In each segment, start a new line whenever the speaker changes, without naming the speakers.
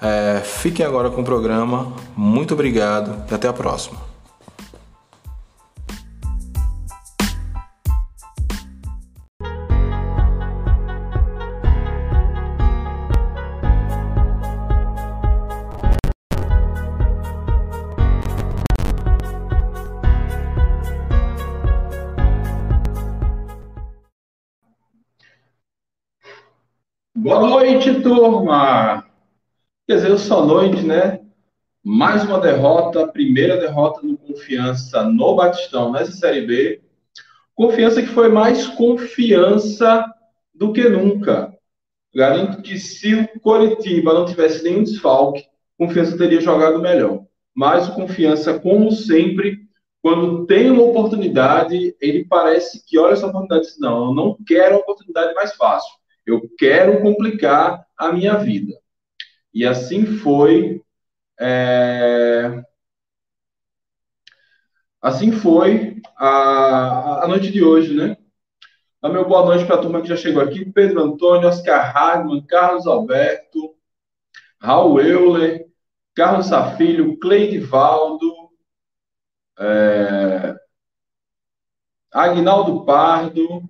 É, fiquem agora com o programa. Muito obrigado e até a próxima.
Boa noite, turma! Quer só noite, né? Mais uma derrota, primeira derrota no Confiança no Batistão nessa Série B. Confiança que foi mais confiança do que nunca. Garanto que se o Coritiba não tivesse nenhum desfalque, Confiança teria jogado melhor. Mas o Confiança, como sempre, quando tem uma oportunidade, ele parece que olha essa oportunidade e diz, não, eu não quero a oportunidade mais fácil. Eu quero complicar a minha vida. E assim foi. É... Assim foi a, a noite de hoje, né? Dá meu boa noite para a turma que já chegou aqui: Pedro Antônio, Oscar Hagman, Carlos Alberto, Raul Euler, Carlos Safilho, Cleidivaldo, é... Agnaldo Pardo.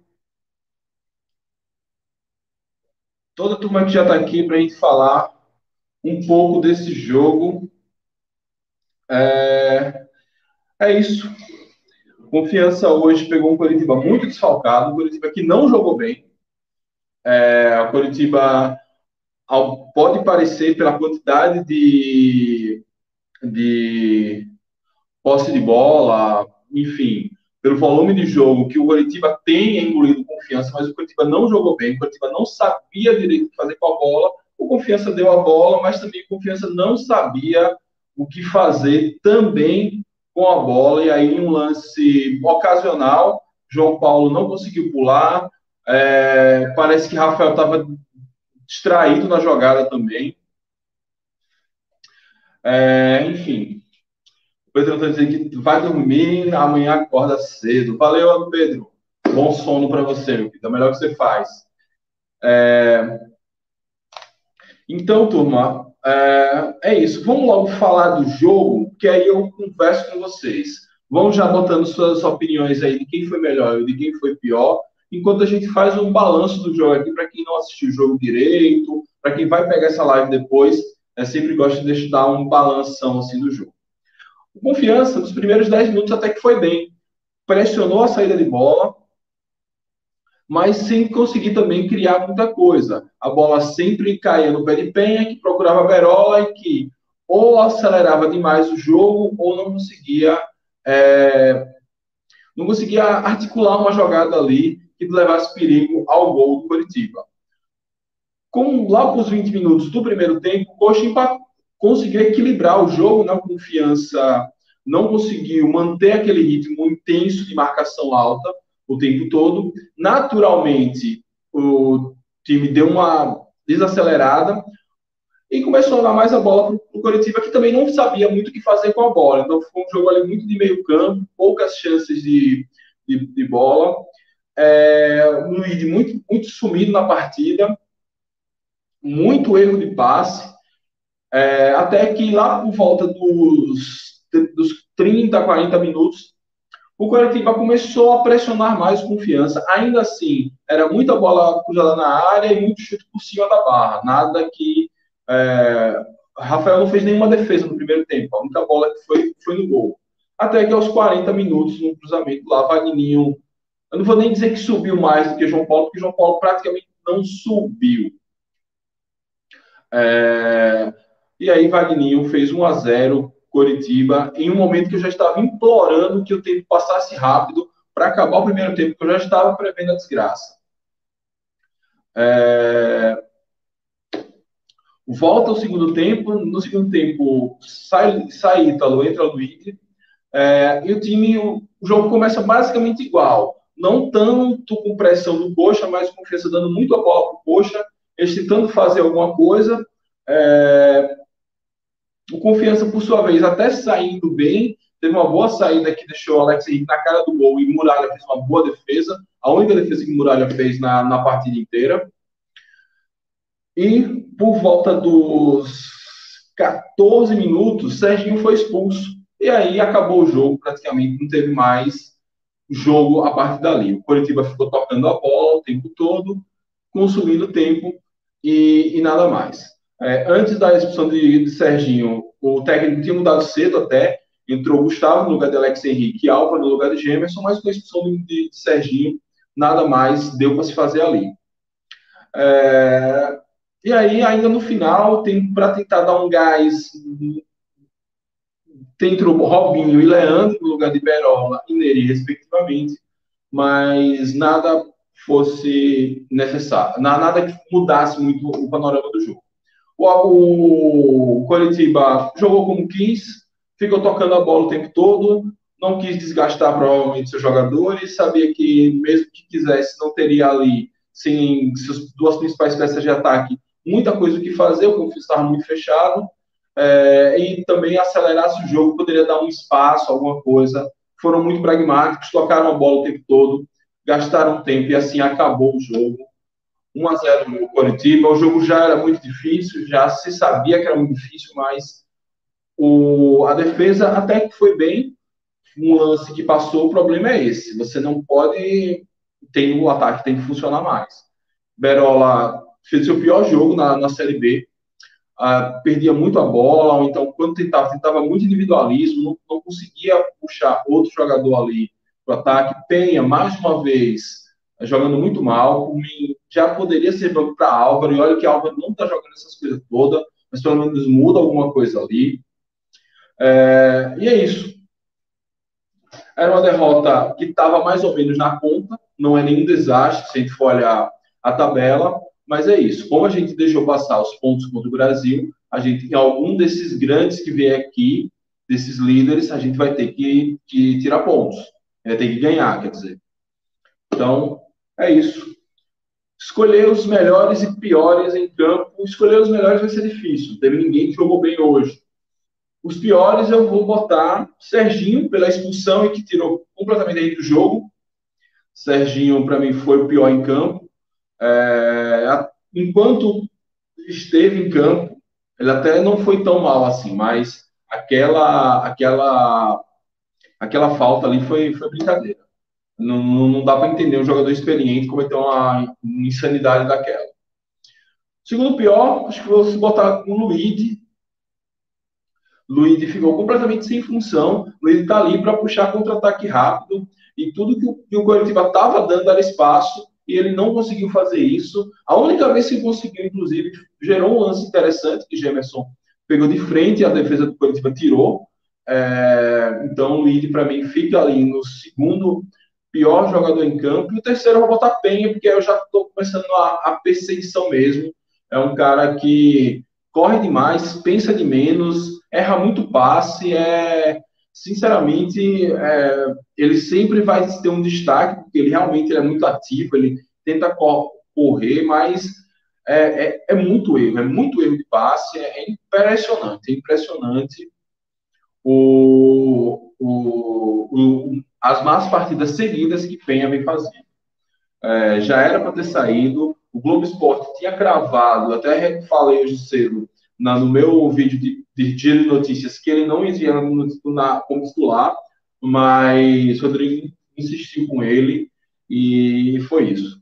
Toda a turma que já está aqui para a gente falar um pouco desse jogo. É, é isso. Confiança hoje pegou um Curitiba muito desfalcado, um Curitiba que não jogou bem. É, o Curitiba pode parecer pela quantidade de, de posse de bola, enfim, pelo volume de jogo que o Curitiba tem engolido confiança, mas o Curitiba não jogou bem, o Curitiba não sabia direito o que fazer com a bola o Confiança deu a bola, mas também o Confiança não sabia o que fazer também com a bola. E aí, um lance ocasional, João Paulo não conseguiu pular. É, parece que Rafael estava distraído na jogada também. É, enfim, o Pedro está dizendo que vai dormir, amanhã acorda cedo. Valeu, Pedro. Bom sono para você, meu. É o melhor que você faz. É, então, turma, é, é, isso. Vamos logo falar do jogo, que aí eu converso com vocês. Vão já botando suas opiniões aí de quem foi melhor e de quem foi pior, enquanto a gente faz um balanço do jogo aqui para quem não assistiu o jogo direito, para quem vai pegar essa live depois, é, sempre gosto de deixar um balanção assim do jogo. O Confiança, nos primeiros 10 minutos até que foi bem. Pressionou a saída de bola, mas sem conseguir também criar muita coisa. A bola sempre caía no pé de Penha, que procurava a Verola e que ou acelerava demais o jogo ou não conseguia é, não conseguia articular uma jogada ali que levasse perigo ao gol do Curitiba. Com lá para os 20 minutos do primeiro tempo, o Coxa conseguiu equilibrar o jogo na confiança, não conseguiu manter aquele ritmo intenso de marcação alta, o tempo todo. Naturalmente, o time deu uma desacelerada e começou a dar mais a bola para o Coritiba, que também não sabia muito o que fazer com a bola. Então, foi um jogo ali muito de meio campo, poucas chances de, de, de bola. É, um Luiz muito, muito sumido na partida, muito erro de passe, é, até que lá por volta dos, dos 30, 40 minutos, o Coritiba começou a pressionar mais confiança. Ainda assim, era muita bola cruzada na área e muito chute por cima da barra. Nada que. É, Rafael não fez nenhuma defesa no primeiro tempo. A única bola que foi, foi no gol. Até que aos 40 minutos, no cruzamento lá, Vagninho. Eu não vou nem dizer que subiu mais do que João Paulo, porque João Paulo praticamente não subiu. É, e aí, Vagninho fez 1 a 0 Coritiba, em um momento que eu já estava implorando que o tempo passasse rápido para acabar o primeiro tempo, que eu já estava prevendo a desgraça. É... O volta o segundo tempo, no segundo tempo sai, sai Ítalo, entra Luiz, é, e o time, o, o, jogo começa basicamente igual. Não tanto com pressão do Coxa, mas com confiança dando muito a bola para o Coxa, eles tentando fazer alguma coisa. É, o Confiança, por sua vez, até saindo bem, teve uma boa saída que deixou o Alex Henrique na cara do gol e Muralha fez uma boa defesa, a única defesa que Muralha fez na, na partida inteira. E por volta dos 14 minutos, Serginho foi expulso. E aí acabou o jogo, praticamente não teve mais jogo a partir dali. O Coritiba ficou tocando a bola o tempo todo, consumindo tempo e, e nada mais. É, antes da expulsão de, de, Serginho, o técnico tinha mudado cedo até, entrou Gustavo no lugar de Alex Henrique e Alva no lugar de Gemerson, mas com a expulsão de, de, de Serginho, nada mais deu para se fazer ali. É, e aí, ainda no final, tem para tentar dar um gás, tem entrou Robinho e Leandro no lugar de Berola e Neri, respectivamente, mas nada fosse necessário, nada que mudasse muito o panorama do jogo. O, o Coritiba jogou como quis, ficou tocando a bola o tempo todo, não quis desgastar provavelmente seus jogadores, sabia que mesmo que quisesse, não teria ali, sem suas duas principais peças de ataque, muita coisa o que fazer, o conflito estava muito fechado, é, e também acelerasse o jogo, poderia dar um espaço, alguma coisa. Foram muito pragmáticos, tocaram a bola o tempo todo, gastaram tempo e assim acabou o jogo. 1 a 0 no Coritiba. O jogo já era muito difícil, já se sabia que era muito difícil, mas o, a defesa até que foi bem. Um lance que passou, o problema é esse. Você não pode. Tem o ataque, tem que funcionar mais. Berola fez seu pior jogo na, na Série B. Uh, perdia muito a bola, então quando tentava, tentava muito individualismo, não, não conseguia puxar outro jogador ali para o ataque. Penha, mais uma vez, jogando muito mal. O já poderia ser banco para Álvaro, e olha que Álvaro não está jogando essas coisas todas, mas pelo menos muda alguma coisa ali. É, e é isso. Era uma derrota que estava mais ou menos na conta, não é nenhum desastre se a gente for olhar a tabela, mas é isso. Como a gente deixou passar os pontos contra o Brasil, a gente, em algum desses grandes que vier aqui, desses líderes, a gente vai ter que, que tirar pontos. Vai ter que ganhar, quer dizer. Então, é isso. Escolher os melhores e piores em campo. Escolher os melhores vai ser difícil. Teve ninguém que jogou bem hoje. Os piores eu vou botar Serginho pela expulsão e que tirou completamente aí do jogo. Serginho, para mim, foi o pior em campo. É, enquanto esteve em campo, ele até não foi tão mal assim, mas aquela aquela aquela falta ali foi, foi brincadeira. Não, não dá para entender um jogador experiente cometer uma insanidade daquela. Segundo pior, acho que vou botar o Luigi. Luigi ficou completamente sem função. Luigi está ali para puxar contra-ataque rápido. E tudo que o, que o Coritiba estava dando era espaço. E ele não conseguiu fazer isso. A única vez que conseguiu, inclusive, gerou um lance interessante que Gemerson pegou de frente e a defesa do Coritiba tirou. É, então, o Luigi, para mim, fica ali no segundo pior jogador em campo. E o terceiro eu vou botar Penha, porque eu já estou começando a, a perseguição mesmo. É um cara que corre demais, pensa de menos, erra muito passe, é sinceramente, é, ele sempre vai ter um destaque, porque ele realmente ele é muito ativo, ele tenta correr, mas é, é, é, muito erro, é muito erro de passe, é impressionante, é impressionante o, o, o, as más partidas seguidas que Penha vem fazendo. É, já era para ter saído, o Globo Esporte tinha cravado, até falei hoje cedo na, no meu vídeo de, de dia de notícias que ele não iria na, como titular, mas Rodrigo insistiu com ele e foi isso.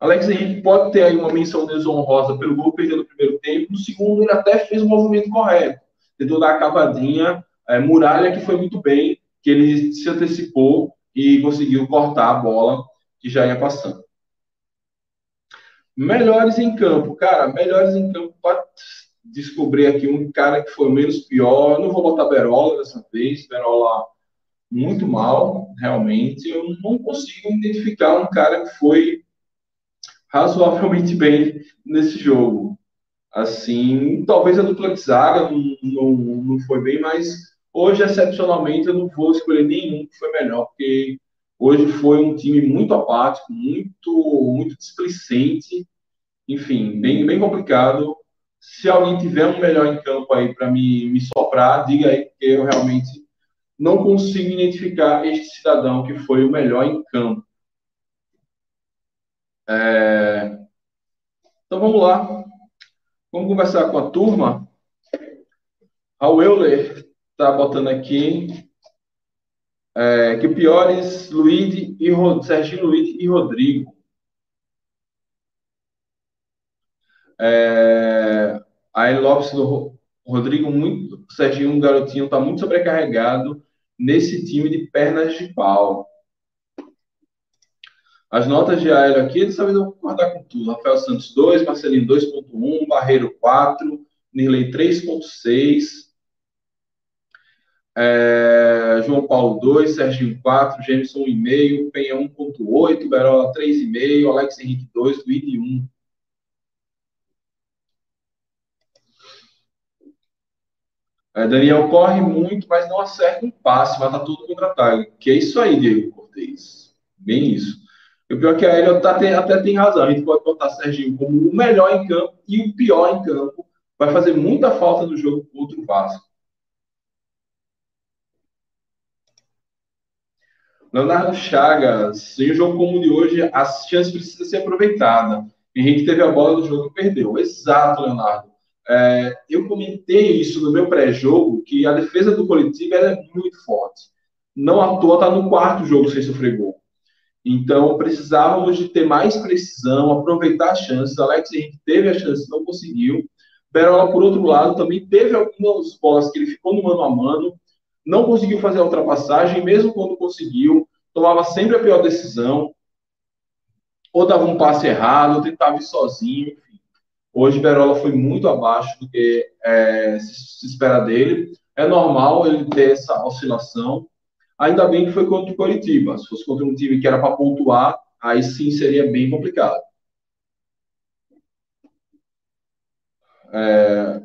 Alex Henrique pode ter aí uma menção desonrosa pelo gol perdido no primeiro tempo, no segundo ele até fez o movimento correto, tentou dar a cavadinha, é, Muralha que foi muito bem, que ele se antecipou e conseguiu cortar a bola que já ia passando. Melhores em campo, cara, melhores em campo para descobrir aqui um cara que foi menos pior. Eu não vou botar Berola dessa vez, Berola muito mal, realmente. Eu não consigo identificar um cara que foi razoavelmente bem nesse jogo. Assim, talvez a dupla de zaga não, não, não foi bem, mas hoje, excepcionalmente, eu não vou escolher nenhum que foi melhor, porque hoje foi um time muito apático, muito, muito displicente, enfim, bem, bem complicado. Se alguém tiver um melhor em campo aí para me, me soprar, diga aí, porque eu realmente não consigo identificar este cidadão que foi o melhor em campo. É... Então vamos lá. Vamos conversar com a turma. A Euler está botando aqui é, que piores Luiz e Rod... Serginho Luiz e Rodrigo. É, aí Lopes do Rodrigo muito, Serginho, um garotinho, está muito sobrecarregado nesse time de pernas de pau. As notas de aéreo aqui, eu vou concordar com tudo. Rafael Santos 2, Marcelinho 2.1, Barreiro 4, Nirley 3.6, é, João Paulo 2, Serginho 4, Jameson 1,5, Penha 1.8, Berola 3,5, Alex Henrique 2, Luiz 1. É, Daniel corre muito, mas não acerta um passe, mata tudo contra-ataque. Que é isso aí, Diego Cortez. Bem isso. E o pior é que a Hélio tá, tem, até tem razão. A gente pode botar Serginho como o melhor em campo e o pior em campo. Vai fazer muita falta no jogo contra o Vasco. Leonardo Chagas, em um jogo como o de hoje, a chance precisa ser aproveitada. Henrique teve a bola do jogo e perdeu. Exato, Leonardo. É, eu comentei isso no meu pré-jogo, que a defesa do coletivo é muito forte. Não à toa está no quarto jogo sem sofrer gol. Então, precisávamos de ter mais precisão, aproveitar as chances. Alex Henrique teve a chance, não conseguiu. Berola, por outro lado, também teve algumas bolas que ele ficou no mano a mano, não conseguiu fazer a ultrapassagem, mesmo quando conseguiu, tomava sempre a pior decisão, ou dava um passe errado, ou tentava ir sozinho. Hoje, Berola foi muito abaixo do que é, se, se, espera dele. É normal ele ter essa oscilação. Ainda bem que foi contra o Coritiba. Se fosse contra um time que era para pontuar, aí sim seria bem complicado. É...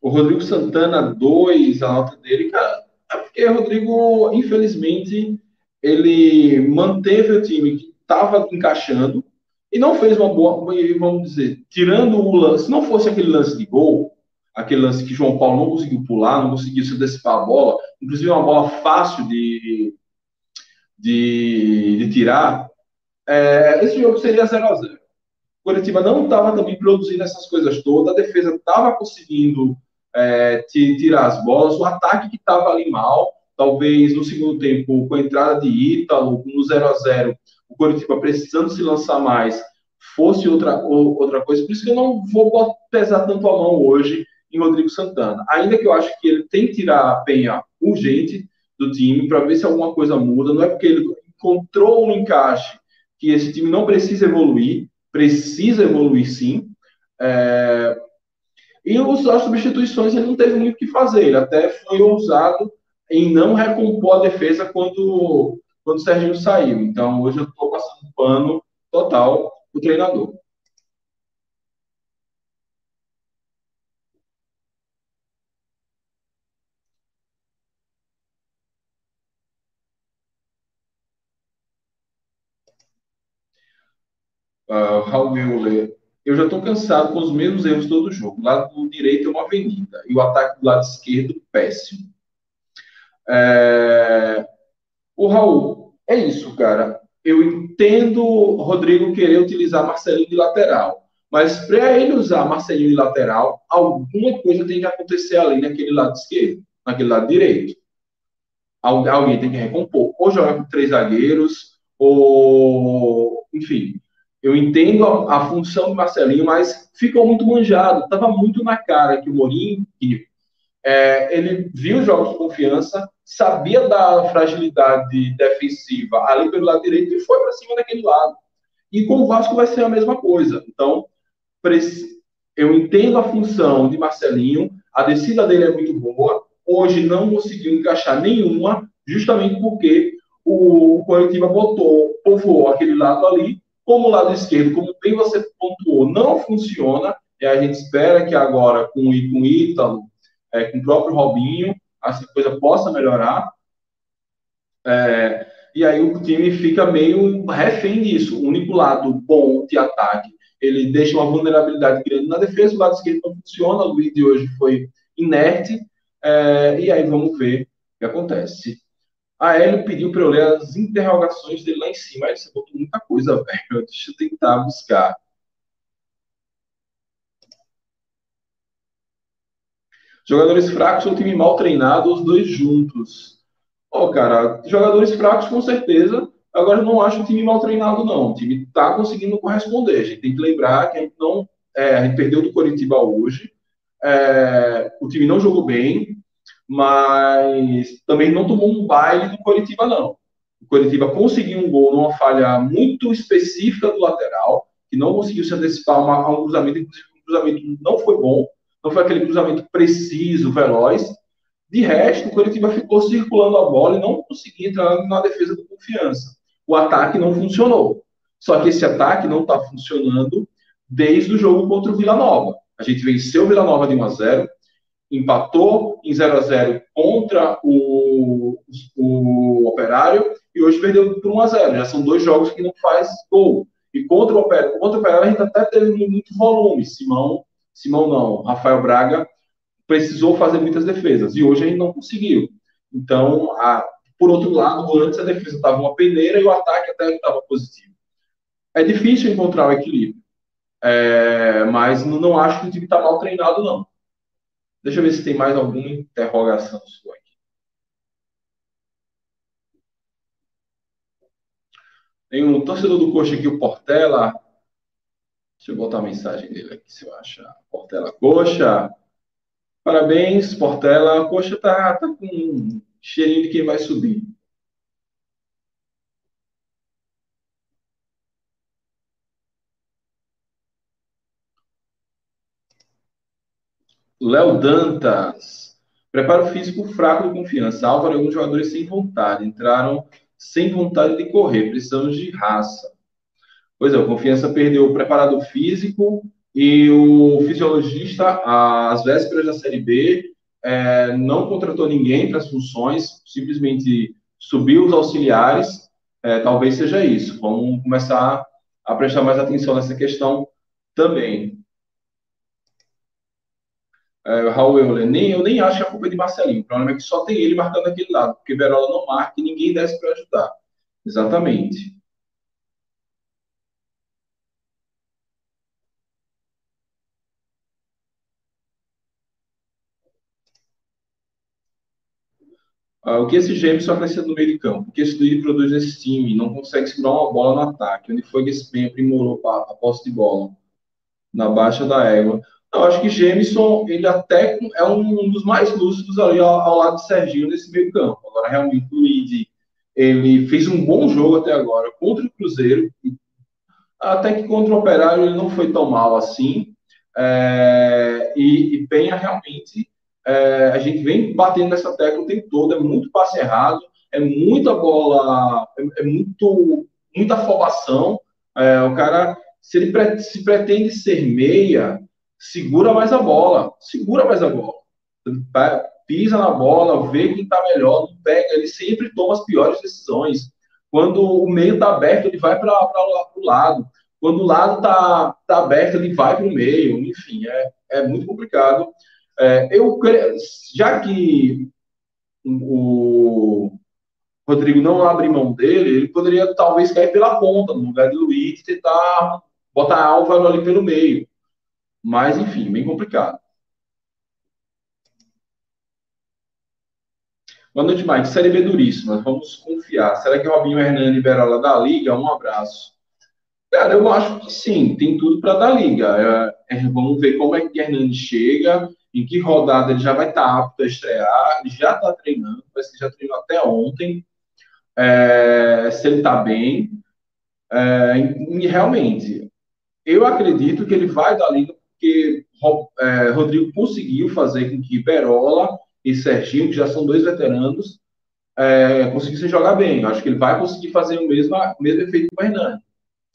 O Rodrigo Santana 2, a nota dele, cara, é porque o Rodrigo, infelizmente, ele manteve o time que estava encaixando, e não fez uma boa, vamos dizer, tirando o lance, se não fosse aquele lance de gol, aquele lance que João Paulo não conseguiu pular, não conseguiu se antecipar a bola, inclusive uma bola fácil de, de, de tirar, é, esse jogo seria 0 a 0 O Curitiba não estava também produzindo essas coisas todas, a defesa estava conseguindo é, tirar as bolas, o ataque que estava ali mal, talvez no segundo tempo, com a entrada de Ítalo, no 0 a 0 o Coritiba precisando se lançar mais, fosse outra, outra coisa. Por isso que eu não vou pesar tanto a mão hoje em Rodrigo Santana. Ainda que eu acho que ele tem que tirar a penha urgente do time para ver se alguma coisa muda. Não é porque ele encontrou um encaixe que esse time não precisa evoluir, precisa evoluir sim. É... E os, as substituições ele não teve muito o que fazer. Ele até foi ousado em não recompor a defesa quando quando o Serginho saiu. Então, hoje eu estou passando pano total o treinador. Uh, Raul Euler, eu já estou cansado com os mesmos erros todo jogo. O lado direito é uma avenida e o ataque do lado esquerdo, péssimo. É... O Raul, é isso, cara. Eu entendo o Rodrigo querer utilizar Marcelinho de lateral, mas para ele usar Marcelinho de lateral, alguma coisa tem que acontecer ali naquele lado esquerdo, naquele lado direito. Alguém tem que recompor. Ou jogar com três zagueiros, ou. Enfim. Eu entendo a, a função do Marcelinho, mas ficou muito manjado. Estava muito na cara que o Mourinho, é, ele viu jogos de confiança, sabia da fragilidade defensiva ali pelo lado direito e foi para cima daquele lado. E com o Vasco vai ser a mesma coisa. Então, eu entendo a função de Marcelinho, a descida dele é muito boa. Hoje não conseguiu encaixar nenhuma, justamente porque o Coritiba botou, povoou aquele lado ali, Como o lado esquerdo, como bem você pontuou, não funciona, e a gente espera que agora, com, o Ítalo, é, com o próprio Robinho, essa coisa possa melhorar. É, e aí o time fica meio refém disso. O único lado bom de ataque, ele deixa uma vulnerabilidade grande na defesa, o lado esquerdo não funciona, o Luiz de hoje foi inerte, é, e aí vamos ver o que acontece. A Hélio pediu para eu ler as interrogações dele lá em cima. Aí você botou muita coisa, velho. Deixa eu tentar buscar. Jogadores fracos ou time mal treinado, os dois juntos. Ó, oh, cara, jogadores fracos com certeza. Agora eu não acho o time mal treinado, não. O time está conseguindo corresponder. A gente tem que lembrar que a gente não. É, a gente perdeu do Coritiba hoje. É, o time não jogou bem mas também não tomou um baile do Coritiba, não. O Coritiba conseguiu um gol numa falha muito específica do lateral, que não conseguiu se antecipar a um cruzamento, inclusive o cruzamento não foi bom, não foi aquele cruzamento preciso, veloz. De resto, o Coritiba ficou circulando a bola e não conseguia entrar na defesa com confiança. O ataque não funcionou. Só que esse ataque não está funcionando desde o jogo contra o Vila Nova. A gente venceu o Vila Nova de 1 a 0, empatou em 0 a 0 contra o, o Operário e hoje perdeu por 1 a 0 Já são dois jogos que não faz gol. E contra o Operário, contra o Operário a gente até teve muito volume. Simão, Simão não, Rafael Braga precisou fazer muitas defesas e hoje a gente não conseguiu. Então, a, por outro lado, antes a defesa estava uma peneira e o ataque até estava positivo. É difícil encontrar o equilíbrio, é, mas não, não acho que o time está mal treinado, não. Deixa eu ver se tem mais alguma interrogação sua aqui. Tem um torcedor do Coxa aqui, o Portela. Deixa eu botar a mensagem dele aqui, se eu achar. Portela Coxa. Parabéns, Portela. Coxa tá, tá com um cheirinho de quem vai subir. Léo Dantas. Preparo físico fraco de confiança. Álvaro e alguns jogadores sem vontade. Entraram sem vontade de correr. Precisamos de raça. Pois é, o Confiança perdeu o preparador físico e o fisiologista, às vésperas da Série B, é, não contratou ninguém para as funções, simplesmente subiu os auxiliares. É, talvez seja isso. Vamos começar a prestar mais atenção nessa questão também. É, Raul Euler, nem, eu nem acho que a culpa é de Marcelinho. O problema é que só tem ele marcando aquele lado, porque Verola não marca e ninguém desce para ajudar. Exatamente. Ah, o que esse gêmeo só crescendo no meio de campo? O que esse Luiz produz nesse time? Não consegue segurar uma bola no ataque. Onde foi que esse bem aprimorou a posse de bola? Na baixa da égua. Eu acho que Jameson, ele até é um dos mais lúcidos ali ao, ao lado de Serginho nesse meio campo. Agora, realmente, o Luigi, ele fez um bom jogo até agora contra o Cruzeiro. Até que contra o Operário ele não foi tão mal assim. É, e, e Penha realmente, é, a gente vem batendo nessa tecla o tempo todo, é muito passe errado, é muita bola, é, é muito, muita afobação. É, o cara, se ele pre se pretende ser meia, segura mais a bola, segura mais a bola. Pisa na bola, vê quem está melhor, não pega, ele sempre toma as piores decisões. Quando o meio está aberto, ele vai para o lado. Quando o lado está tá aberto, ele vai para o meio. Enfim, é, é muito complicado. É, eu já que o Rodrigo não abre mão dele, ele poderia talvez cair pela ponta, no lugar de Luiz, tentar botar Álvaro ali pelo meio. Mas, enfim, bem complicado. Boa noite, Mike. Série B duríssima. Vamos confiar. Será que Robinho Hernani libera lá da Liga? Um abraço. Cara, eu acho que sim, tem tudo para dar liga. É, é, vamos ver como é que Hernani chega, em que rodada ele já vai estar tá apto a estrear. Já está treinando, parece que já treinou até ontem. É, se ele está bem. É, e realmente, eu acredito que ele vai dar liga porque é, Rodrigo conseguiu fazer com que Berola e Serginho, que já são dois veteranos, é, conseguissem jogar bem. Eu acho que ele vai conseguir fazer o mesmo, o mesmo efeito com o Hernani.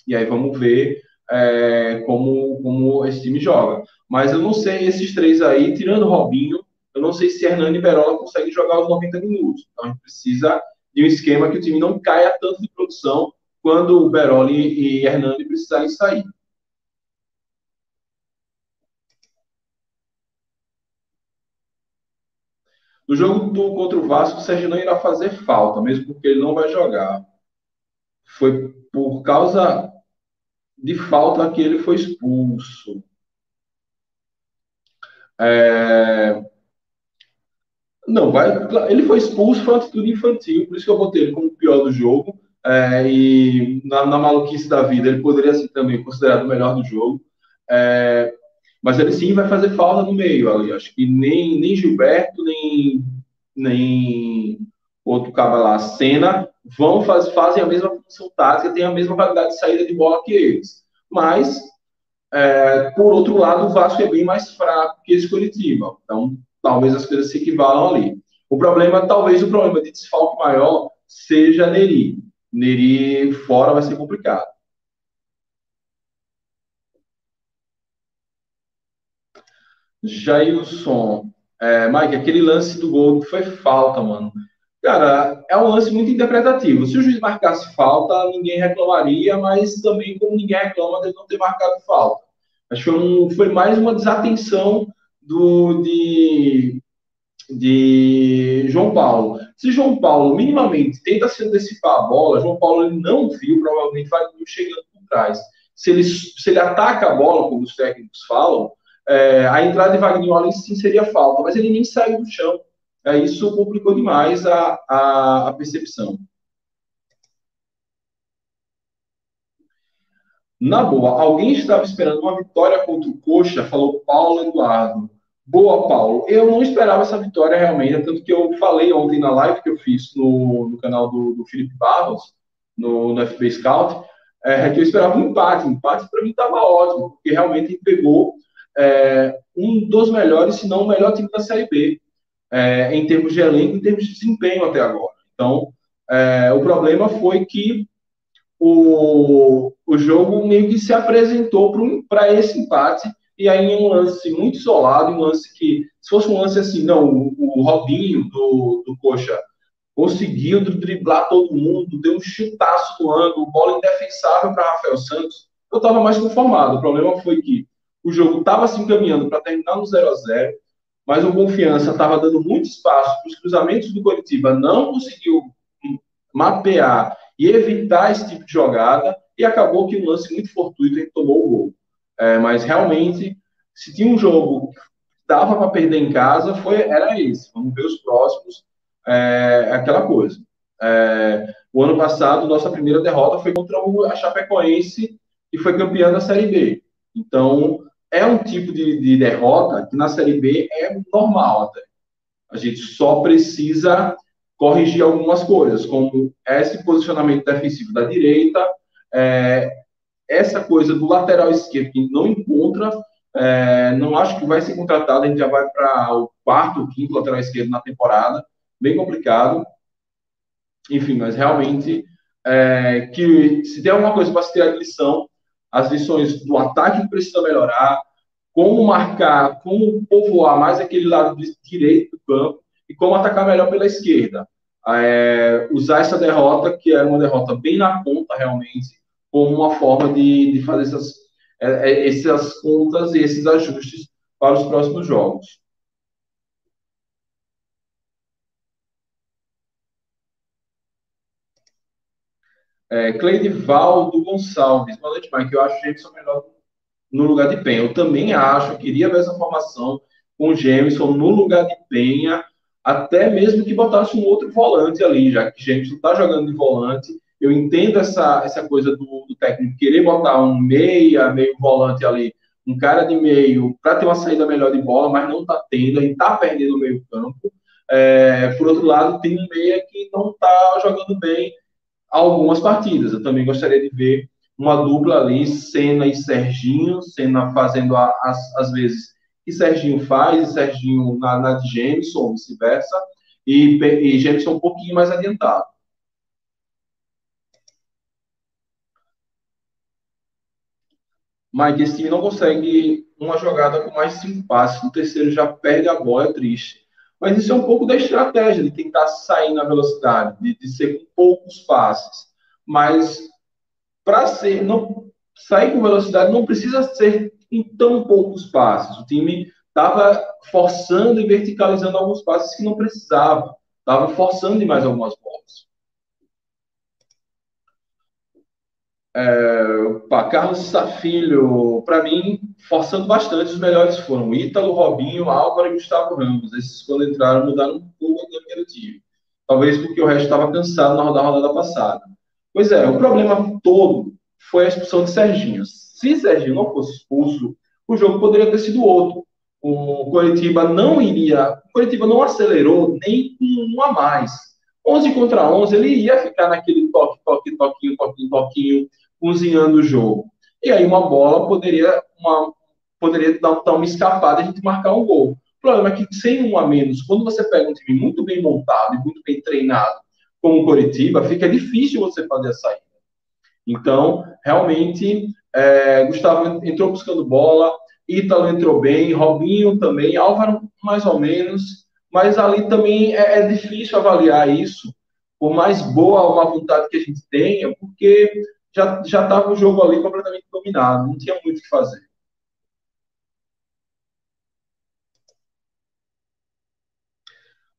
E aí vamos ver é, como, como esse time joga. Mas eu não sei, esses três aí, tirando o Robinho, eu não sei se Hernani e Berola conseguem jogar os 90 minutos. Então a gente precisa de um esquema que o time não caia tanto de produção quando o Beroli e Hernani precisarem sair. No jogo do, contra o Vasco, o Sérgio não irá fazer falta, mesmo porque ele não vai jogar. Foi por causa de falta que ele foi expulso. É... Não, vai. Ele foi expulso, foi uma atitude infantil, por isso que eu botei ele como o pior do jogo. É, e na, na, maluquice da vida, ele poderia ser também considerado o melhor do jogo. É, mas ele sim vai fazer falta no meio ali. Acho que nem, nem Gilberto, nem, nem outro cara lá, Senna, vão faz, fazem a mesma função tática, têm a mesma qualidade de saída de bola que eles. Mas, é, por outro lado, o Vasco é bem mais fraco que esse Curitiba. Então, talvez as coisas se equivalam ali. O problema, talvez o problema de desfalque maior seja Neri. Neri fora vai ser complicado. Jailson. É, Mike, aquele lance do gol foi falta, mano. Cara, é um lance muito interpretativo. Se o juiz marcasse falta, ninguém reclamaria, mas também, como ninguém reclama de não ter marcado falta. Acho que foi, um, foi mais uma desatenção do, de, de João Paulo. Se João Paulo minimamente tenta se antecipar a bola, João Paulo ele não viu, provavelmente vai chegando por trás. Se ele, se ele ataca a bola, como os técnicos falam, é, a entrada de Wagner sim seria falta, mas ele nem saiu do chão. É, isso complicou demais a, a, a percepção. Na boa, alguém estava esperando uma vitória contra o Coxa, falou Paulo Eduardo. Boa, Paulo. Eu não esperava essa vitória realmente, tanto que eu falei ontem na live que eu fiz no, no canal do, do Felipe Barros, no, no FB Scout, é, que eu esperava um empate. Um empate para mim estava ótimo, porque realmente pegou é, um dos melhores, se não o melhor time da Série B, é, em termos de elenco, em termos de desempenho até agora. Então, é, o problema foi que o, o jogo meio que se apresentou para esse empate, e aí em um lance muito isolado, um lance que, se fosse um lance assim, não, o, o Robinho do, do Coxa conseguiu driblar todo mundo, deu um chutaço no ângulo, bola indefensável para Rafael Santos, eu estava mais conformado. O problema foi que o jogo estava se encaminhando para terminar no 0 a 0 mas o Confiança estava dando muito espaço para os cruzamentos do Curitiba, não conseguiu mapear e evitar esse tipo de jogada, e acabou que um lance muito fortuito ele tomou o gol. É, mas realmente, se tinha um jogo que dava para perder em casa, foi, era esse. Vamos ver os próximos, é, aquela coisa. É, o ano passado, nossa primeira derrota foi contra a Chapecoense, que foi campeã da Série B. Então, é um tipo de, de derrota que na Série B é normal até. A gente só precisa corrigir algumas coisas, como esse posicionamento defensivo da direita, é, essa coisa do lateral esquerdo que não encontra, é, não acho que vai ser contratado, a gente já vai para o quarto, quinto lateral esquerdo na temporada, bem complicado. Enfim, mas realmente, é, que se tem alguma coisa para se tirar de lição, as lições do ataque que precisa melhorar, como marcar, como povoar mais aquele lado direito do campo e como atacar melhor pela esquerda. É, usar essa derrota, que era uma derrota bem na conta realmente, como uma forma de, de fazer essas, é, é essas contas e esses ajustes para os próximos jogos. É, Cleidivaldo Gonçalves. Boa noite, Mike. Eu acho o Jameson melhor no lugar de Penha. Eu também acho, queria ver essa formação com o Jameson no lugar de Penha, até mesmo que botasse um outro volante ali, já que Jameson está jogando de volante. Eu entendo essa, essa coisa do, do técnico querer botar um meia, meio volante ali, um cara de meio, para ter uma saída melhor de bola, mas não está tendo, gente está perdendo o meio campo. É, por outro lado, tem um meia que não está jogando bem algumas partidas. Eu também gostaria de ver uma dupla ali, Senna e Serginho, Senna fazendo as, vezes que Serginho faz, e Serginho na, na de Jameson, vice-versa, e, e Jameson um pouquinho mais adiantado. Mike, esse time não consegue uma jogada com mais cinco passes, no terceiro já perde a bola, é triste. Mas isso é um pouco da estratégia de tentar sair na velocidade, de, de ser com poucos passes. Mas para ser, não sair com velocidade não precisa ser em tão poucos passes. O time estava forçando e verticalizando alguns passes que não precisava, estava forçando demais algumas bolas. É, pá, Carlos Safilho, para mim, forçando bastante, os melhores foram Ítalo, Robinho, Álvaro e Gustavo Ramos. Esses, quando entraram, mudaram um pouco a dinâmica do time. Talvez porque o resto estava cansado na rodada passada. Pois é, o problema todo foi a expulsão de Serginho. Se Serginho não fosse expulso, o jogo poderia ter sido outro. O Coritiba não iria, o Coritiba não acelerou nem com um a mais. 11 contra 11, ele ia ficar naquele toque, toque, toquinho, toquinho, toquinho, cozinhando o jogo. E aí uma bola poderia, uma, poderia dar, dar uma escapada e a gente marcar um gol. O problema é que sem um a menos, quando você pega um time muito bem montado e muito bem treinado, como o Coritiba, fica difícil você fazer a saída. Então, realmente, é, Gustavo entrou buscando bola, Ítalo entrou bem, Robinho também, Álvaro mais ou menos, mas ali também é, é difícil avaliar isso, por mais boa uma vontade que a gente tenha, porque já já estava o jogo ali completamente dominado, não tinha muito o que fazer.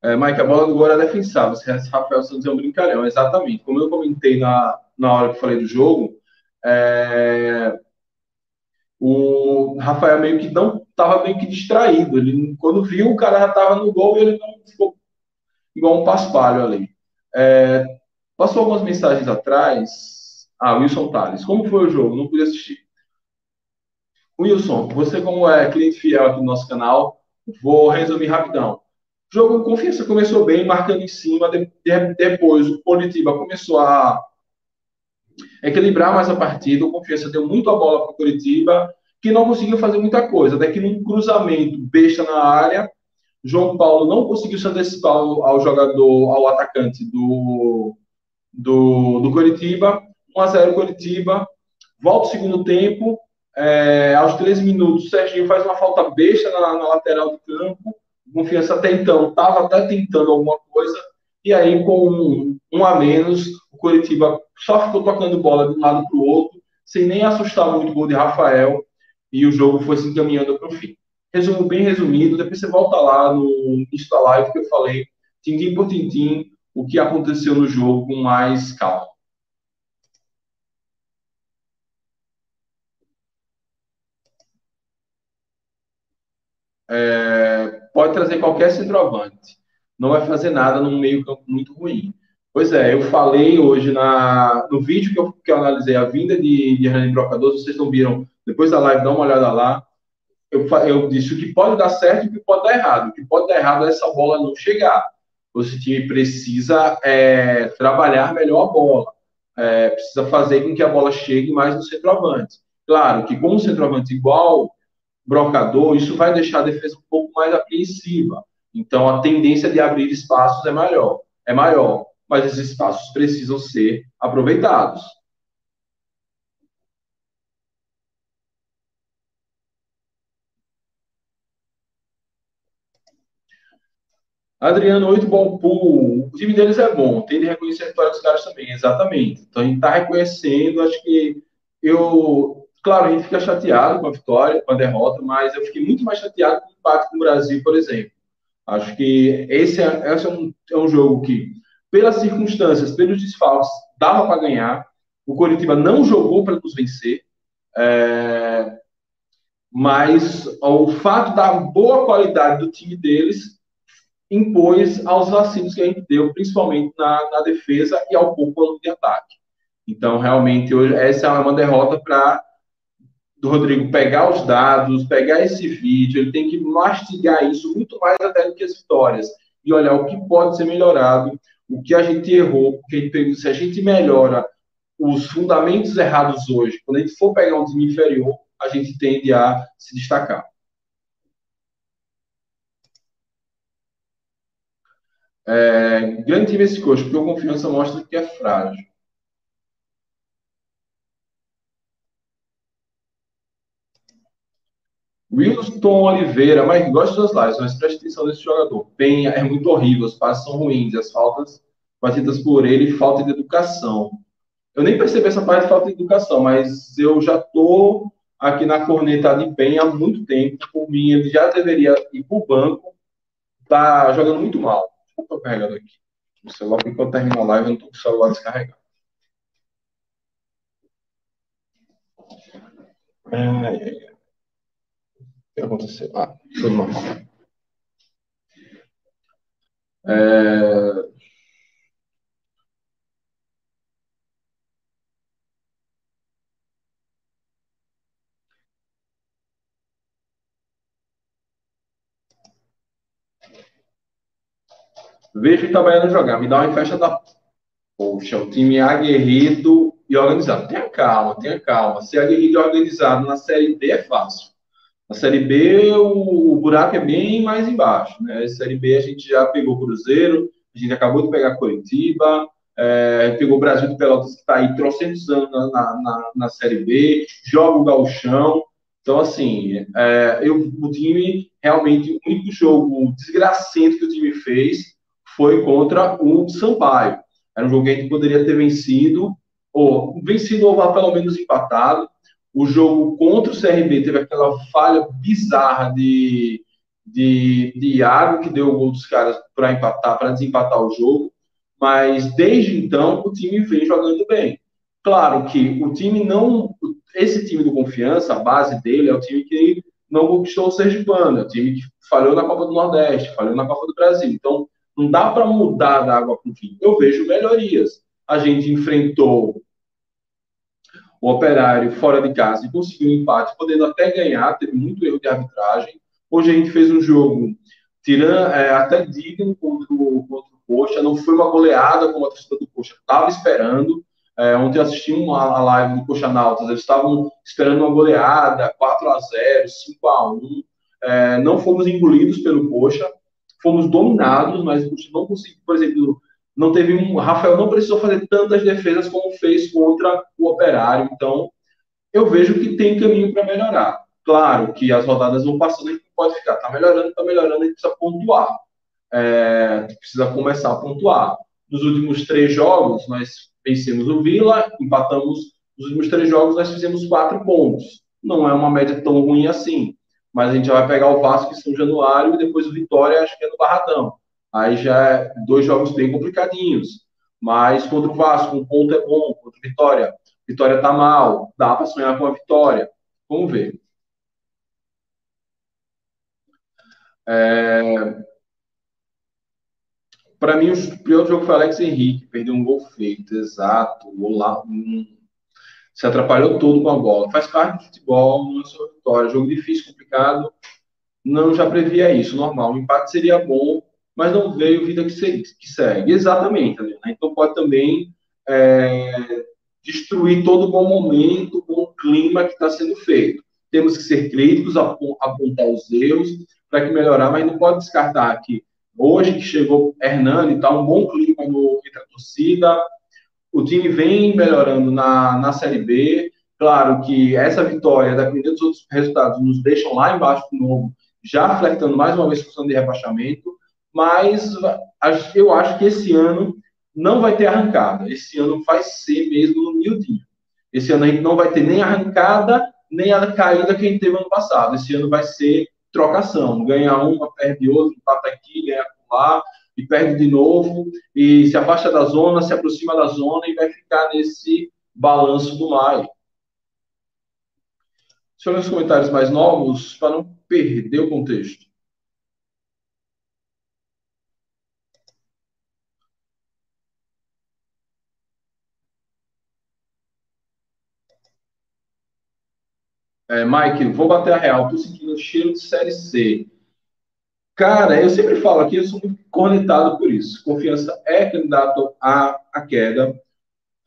É, Mike, a bola do gol defensável. Se Rafael Santos é um brincalhão, exatamente. Como eu comentei na, na hora que falei do jogo, é, o Rafael meio que não estava meio que distraído. Ele, quando viu, o cara já estava no gol e ele não ficou igual um paspalho ali. É, passou algumas mensagens atrás. Ah, Wilson Tales. Como foi o jogo? Não pude assistir. Wilson, você como é cliente fiel aqui do nosso canal, vou resumir rapidão. O jogo Confiança começou bem, marcando em cima. De, de, depois o Curitiba começou a equilibrar mais a partida. O Confiança deu muito a bola para o Curitiba, que não conseguiu fazer muita coisa. Até que num cruzamento besta na área, João Paulo não conseguiu se antecipar ao, jogador, ao atacante do, do, do Curitiba. 1x0 Curitiba. Volta o segundo tempo. É, aos 13 minutos, Serginho faz uma falta besta na, na lateral do campo. Confiança até então estava até tentando alguma coisa. E aí, com um, um a menos, o Curitiba só ficou tocando bola de um lado para o outro, sem nem assustar muito o gol de Rafael, e o jogo foi se encaminhando para o fim. Resumo bem resumido, depois você volta lá no da live que eu falei, tintim por tintim, o que aconteceu no jogo com mais calma. É, pode trazer qualquer centroavante. Não vai fazer nada num meio campo muito ruim. Pois é, eu falei hoje na, no vídeo que eu, que eu analisei a vinda de, de Hernani Brocador, vocês não viram, depois da live, dá uma olhada lá. Eu, eu disse o que pode dar certo e o que pode dar errado. O que pode dar errado é essa bola não chegar. O time precisa é, trabalhar melhor a bola. É, precisa fazer com que a bola chegue mais no centroavante. Claro que com um centroavante igual brocador, isso vai deixar a defesa um pouco mais apreensiva. Então a tendência de abrir espaços é maior, é maior mas esses espaços precisam ser aproveitados. Adriano, oito bom pool. O time deles é bom, tem de reconhecer a vitória dos caras também, exatamente. Então a gente está reconhecendo, acho que eu. Claro, a gente fica chateado com a vitória, com a derrota, mas eu fiquei muito mais chateado com o empate com o Brasil, por exemplo. Acho que esse é, esse é, um, é um jogo que pelas circunstâncias, pelos desfalques, dava para ganhar. O Coritiba não jogou para nos vencer. É... Mas o fato da boa qualidade do time deles impôs aos vacilos que a gente deu, principalmente na, na defesa e ao pouco de ataque. Então, realmente, hoje, essa é uma derrota para do Rodrigo pegar os dados, pegar esse vídeo, ele tem que mastigar isso muito mais até do que as vitórias e olhar o que pode ser melhorado o que a gente errou, porque se a gente melhora os fundamentos errados hoje, quando a gente for pegar um time inferior, a gente tende a se destacar. É, grande time esse coach, porque a confiança mostra que é frágil. Wilson Oliveira, mas gosto das lives, mas preste atenção nesse jogador. Penha é muito horrível, os passos são ruins, as faltas batidas por ele, falta de educação. Eu nem percebi essa parte de falta de educação, mas eu já tô aqui na corneta de Penha há muito tempo. Por mim, ele já deveria ir para o banco. Tá jogando muito mal. Eu carregando aqui. O celular, eu termino a live, eu não tô com o celular descarregado. Ai, ai, ai que aconteceu? Ah, tudo normal. É... Vejo o Itabaiana jogar, me dá uma festa da. Poxa, o time aguerrido e organizado. Tenha calma, tenha calma. Ser aguerrido e organizado na Série B é fácil. Na Série B, o, o, buraco é bem mais embaixo. Né? Série B, a gente já pegou Cruzeiro, a gente acabou de pegar Curitiba, é, pegou o Brasil de Pelotas, que está aí trocentos anos na, na, na, Série B, joga o Galchão. Então, assim, é, eu, o time, realmente, o único jogo desgracento que o time fez foi contra o Sampaio. Era um jogo que a gente poderia ter vencido, ou vencido ou pelo menos empatado, o jogo contra o CRB teve aquela falha bizarra de, de, de Iago, que deu o gol dos caras para empatar, para desempatar o jogo. Mas desde então o time vem jogando bem. Claro que o time não. Esse time do Confiança, a base dele é o time que não conquistou o Sergipano, é o time que falhou na Copa do Nordeste, falhou na Copa do Brasil. Então, não dá para mudar da água para o vinho. Eu vejo melhorias. A gente enfrentou o Operário fora de casa e conseguiu um empate, podendo até ganhar, teve muito erro de arbitragem. Hoje a gente fez um jogo tirando, é, até digno contra o, contra o Coxa, não foi uma goleada como a torcida do Coxa estava esperando. É, ontem eu assisti uma a live do Coxa Nautas, eles estavam esperando uma goleada, 4 a 0 5 a 1 é, Não fomos engolidos pelo Coxa, fomos dominados, mas não conseguiu, por exemplo, não teve um. Rafael não precisou fazer tantas defesas como fez contra o Operário. Então, eu vejo que tem caminho para melhorar. Claro que as rodadas vão passando, a gente pode ficar, tá melhorando, tá melhorando, a gente precisa pontuar. É, precisa começar a pontuar. Nos últimos três jogos, nós vencemos o Vila, empatamos. Nos últimos três jogos, nós fizemos quatro pontos. Não é uma média tão ruim assim. Mas a gente já vai pegar o Vasco em São Januário e depois o Vitória, acho que é no Barradão aí já é dois jogos bem complicadinhos. Mas contra o Vasco, um ponto é bom, contra o Vitória. Vitória tá mal, dá para sonhar com a vitória. Vamos ver. É... Para mim, o pior jogo foi Alex Henrique, perdeu um gol feito, exato, lá, hum, se atrapalhou todo com a bola. Faz parte do futebol, não é só vitória. Jogo difícil, complicado, não já previa isso, normal. Um empate seria bom, mas não veio vida que segue. Que segue. Exatamente. Né? Então pode também é, destruir todo o bom momento, o bom clima que está sendo feito. Temos que ser críticos, apontar os erros para que melhorar, mas não pode descartar que hoje que chegou Hernani, está um bom clima no, entre a torcida, o time vem melhorando na, na Série B. Claro que essa vitória, dependendo dos outros resultados, nos deixam lá embaixo do novo, já flertando mais uma vez com o de rebaixamento mas eu acho que esse ano não vai ter arrancada. Esse ano vai ser mesmo no miudinho. Esse ano a gente não vai ter nem arrancada, nem a caída que a gente teve ano passado. Esse ano vai ser trocação. Ganha uma, perde outra, empata aqui, ganha lá, e perde de novo, e se afasta da zona, se aproxima da zona e vai ficar nesse balanço do maio. Deixa eu ler os comentários mais novos para não perder o contexto. É, Mike, vou bater a real, tô sentindo cheiro de série C. Cara, eu sempre falo aqui, eu sou muito conectado por isso. Confiança é candidato à, à queda,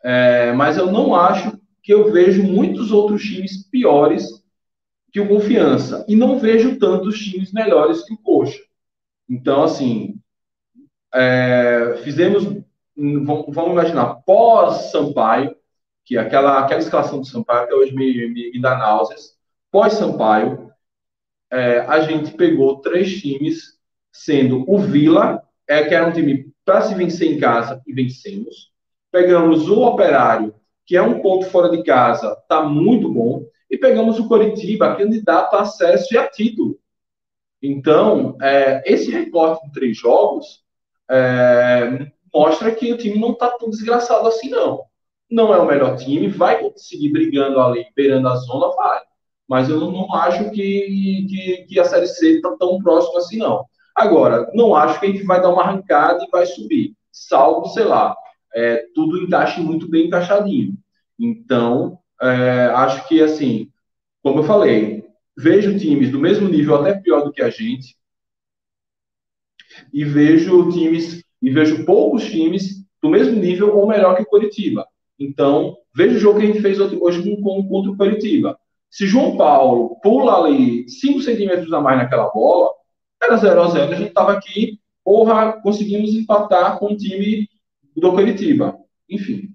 é, mas eu não acho que eu vejo muitos outros times piores que o Confiança. E não vejo tantos times melhores que o Coxa. Então, assim, é, fizemos, vamos, imaginar, pós-Sampaio, que aquela, aquela escalação do Sampaio até hoje me, me, me dá náuseas, pós-Sampaio, é, a gente pegou três times, sendo o Vila, é, que era um time para se vencer em casa, e vencemos. Pegamos o Operário, que é um ponto fora de casa, está muito bom. E pegamos o Coritiba, candidato a acesso e a título. Então, é, esse recorte de três jogos é, mostra que o time não está tão desgraçado assim, não. Não é o melhor time, vai conseguir brigando ali, beirando a zona, vai. Mas eu não, acho que, que, que, a Série C está tão próxima assim, não. Agora, não acho que a gente vai dar uma arrancada e vai subir. Salvo, sei lá, é, tudo encaixe muito bem encaixadinho. Então, é, acho que, assim, como eu falei, vejo times do mesmo nível, até pior do que a gente, e vejo times, e vejo poucos times do mesmo nível ou melhor que o Curitiba. Então, veja o jogo que a gente fez hoje contra o Curitiba. Se João Paulo pula ali 5 centímetros a mais naquela bola, era 0 a 0 a gente estava aqui, porra, conseguimos empatar com o time do Curitiba. Enfim.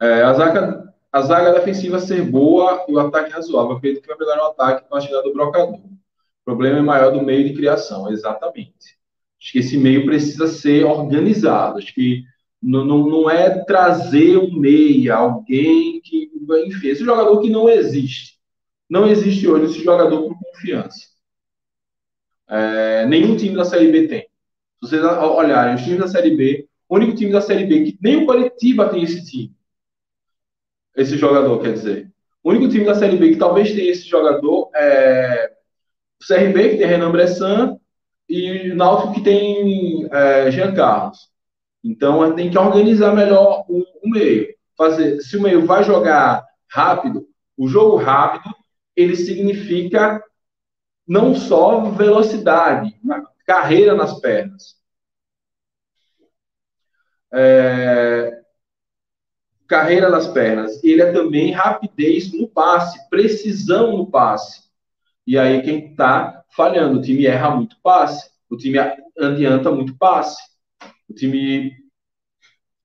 É, a, zaga, a zaga defensiva ser boa e o ataque razoável. Eu acredito que vai melhorar o ataque com a chegada do brocador. O problema é maior do meio de criação, exatamente. Acho que esse meio precisa ser organizado. Acho que não, não, não é trazer um meia, alguém que. Enfim, esse jogador que não existe. Não existe hoje esse jogador com confiança. É, nenhum time da Série B tem. Se vocês olharem os times da Série B, o único time da Série B que nem o Coletiba tem esse time. Esse jogador, quer dizer. O único time da Série B que talvez tenha esse jogador é o CRB, que tem Renan Bressan, e o Náutico, que tem é, Jean Carlos. Então, tem que organizar melhor o, o meio. Fazer, se o meio vai jogar rápido, o jogo rápido, ele significa não só velocidade, carreira nas pernas. É, carreira nas pernas. Ele é também rapidez no passe, precisão no passe. E aí quem está falhando, o time erra muito passe, o time adianta muito passe. O time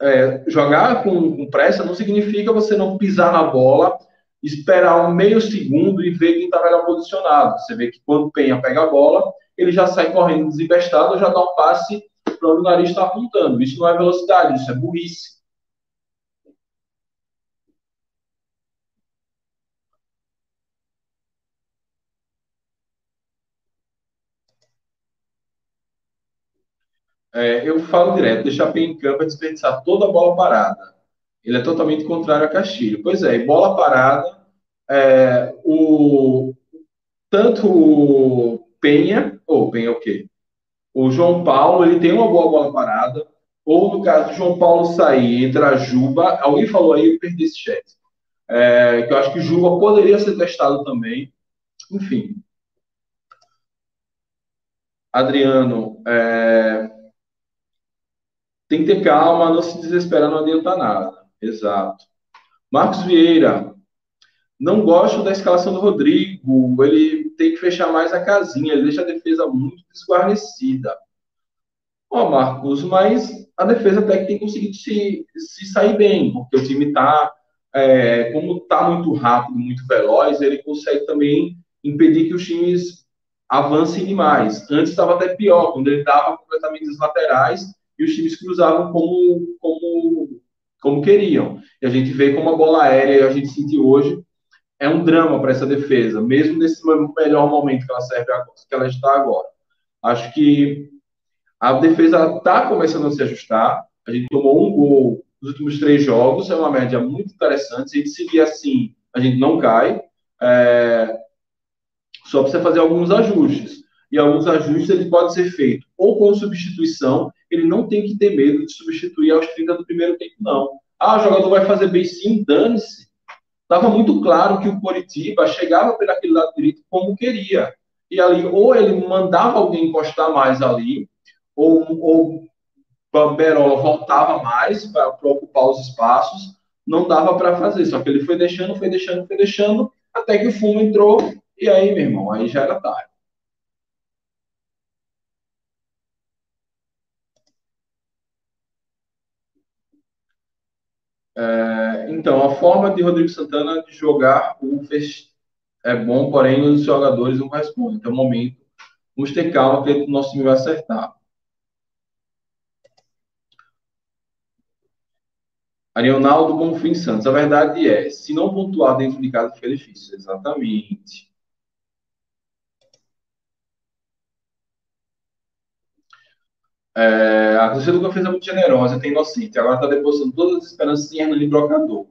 é, jogar com, com pressa não significa você não pisar na bola, esperar um meio segundo e ver quem está melhor posicionado. Você vê que quando o Penha pega a bola, ele já sai correndo desinvestado, já dá um passe para onde o nariz está apontando. Isso não é velocidade, isso é burrice. É, eu falo direto, deixar bem em campo é desperdiçar toda a bola parada. Ele é totalmente contrário a Castilho. Pois é, bola parada, é, o, tanto o Penha, ou Penha é o quê? O João Paulo, ele tem uma boa bola parada, ou no caso, o João Paulo sair, entra a Juba, alguém falou aí, eu perdi esse chat, é, que eu acho que Juba poderia ser testado também, enfim. Adriano, é, tem que ter calma, não se desesperar, não adianta nada. Exato. Marcos Vieira, não gosto da escalação do Rodrigo. Ele tem que fechar mais a casinha, ele deixa a defesa muito desguarnecida. Ó, Marcos, mas a defesa até que tem conseguido se, se sair bem, porque o time está, é, como está muito rápido, muito veloz, ele consegue também impedir que os times avancem demais. Antes estava até pior, quando ele dava completamente os laterais e os times cruzavam como, como, como queriam. E a gente vê como a bola aérea, a gente sentiu hoje, é um drama para essa defesa, mesmo nesse melhor momento que ela serve agora, que ela está agora. Acho que a defesa está começando a se ajustar. A gente tomou um gol nos últimos três jogos, é uma média muito interessante. Se a gente seguir assim, a gente não cai. É... Só precisa fazer alguns ajustes. E alguns ajustes ele pode ser feito ou com substituição ele não tem que ter medo de substituir aos 30 do primeiro tempo, não. Ah, o jogador vai fazer bem sim, dane-se. Estava muito claro que o Coritiba chegava pelo aquele lado direito como queria. E ali, ou ele mandava alguém encostar mais ali, ou, o Berola voltava mais para ocupar os espaços, não dava para fazer. Só que ele foi deixando, foi deixando, foi deixando, até que o fumo entrou, e aí, meu irmão, aí já era tarde. É, É, então, a forma de Rodrigo Santana de jogar o fest... é bom, porém os jogadores não respondem. Então, momento, vamos ter calma que o nosso time vai acertar. Arionaldo Bonfim Santos. A verdade é, se não pontuar dentro de casa, fica difícil. Exatamente. É, a torcida do Confins é muito generosa, tem inocente. Agora está depositando todas as esperanças em Hernani Brocador.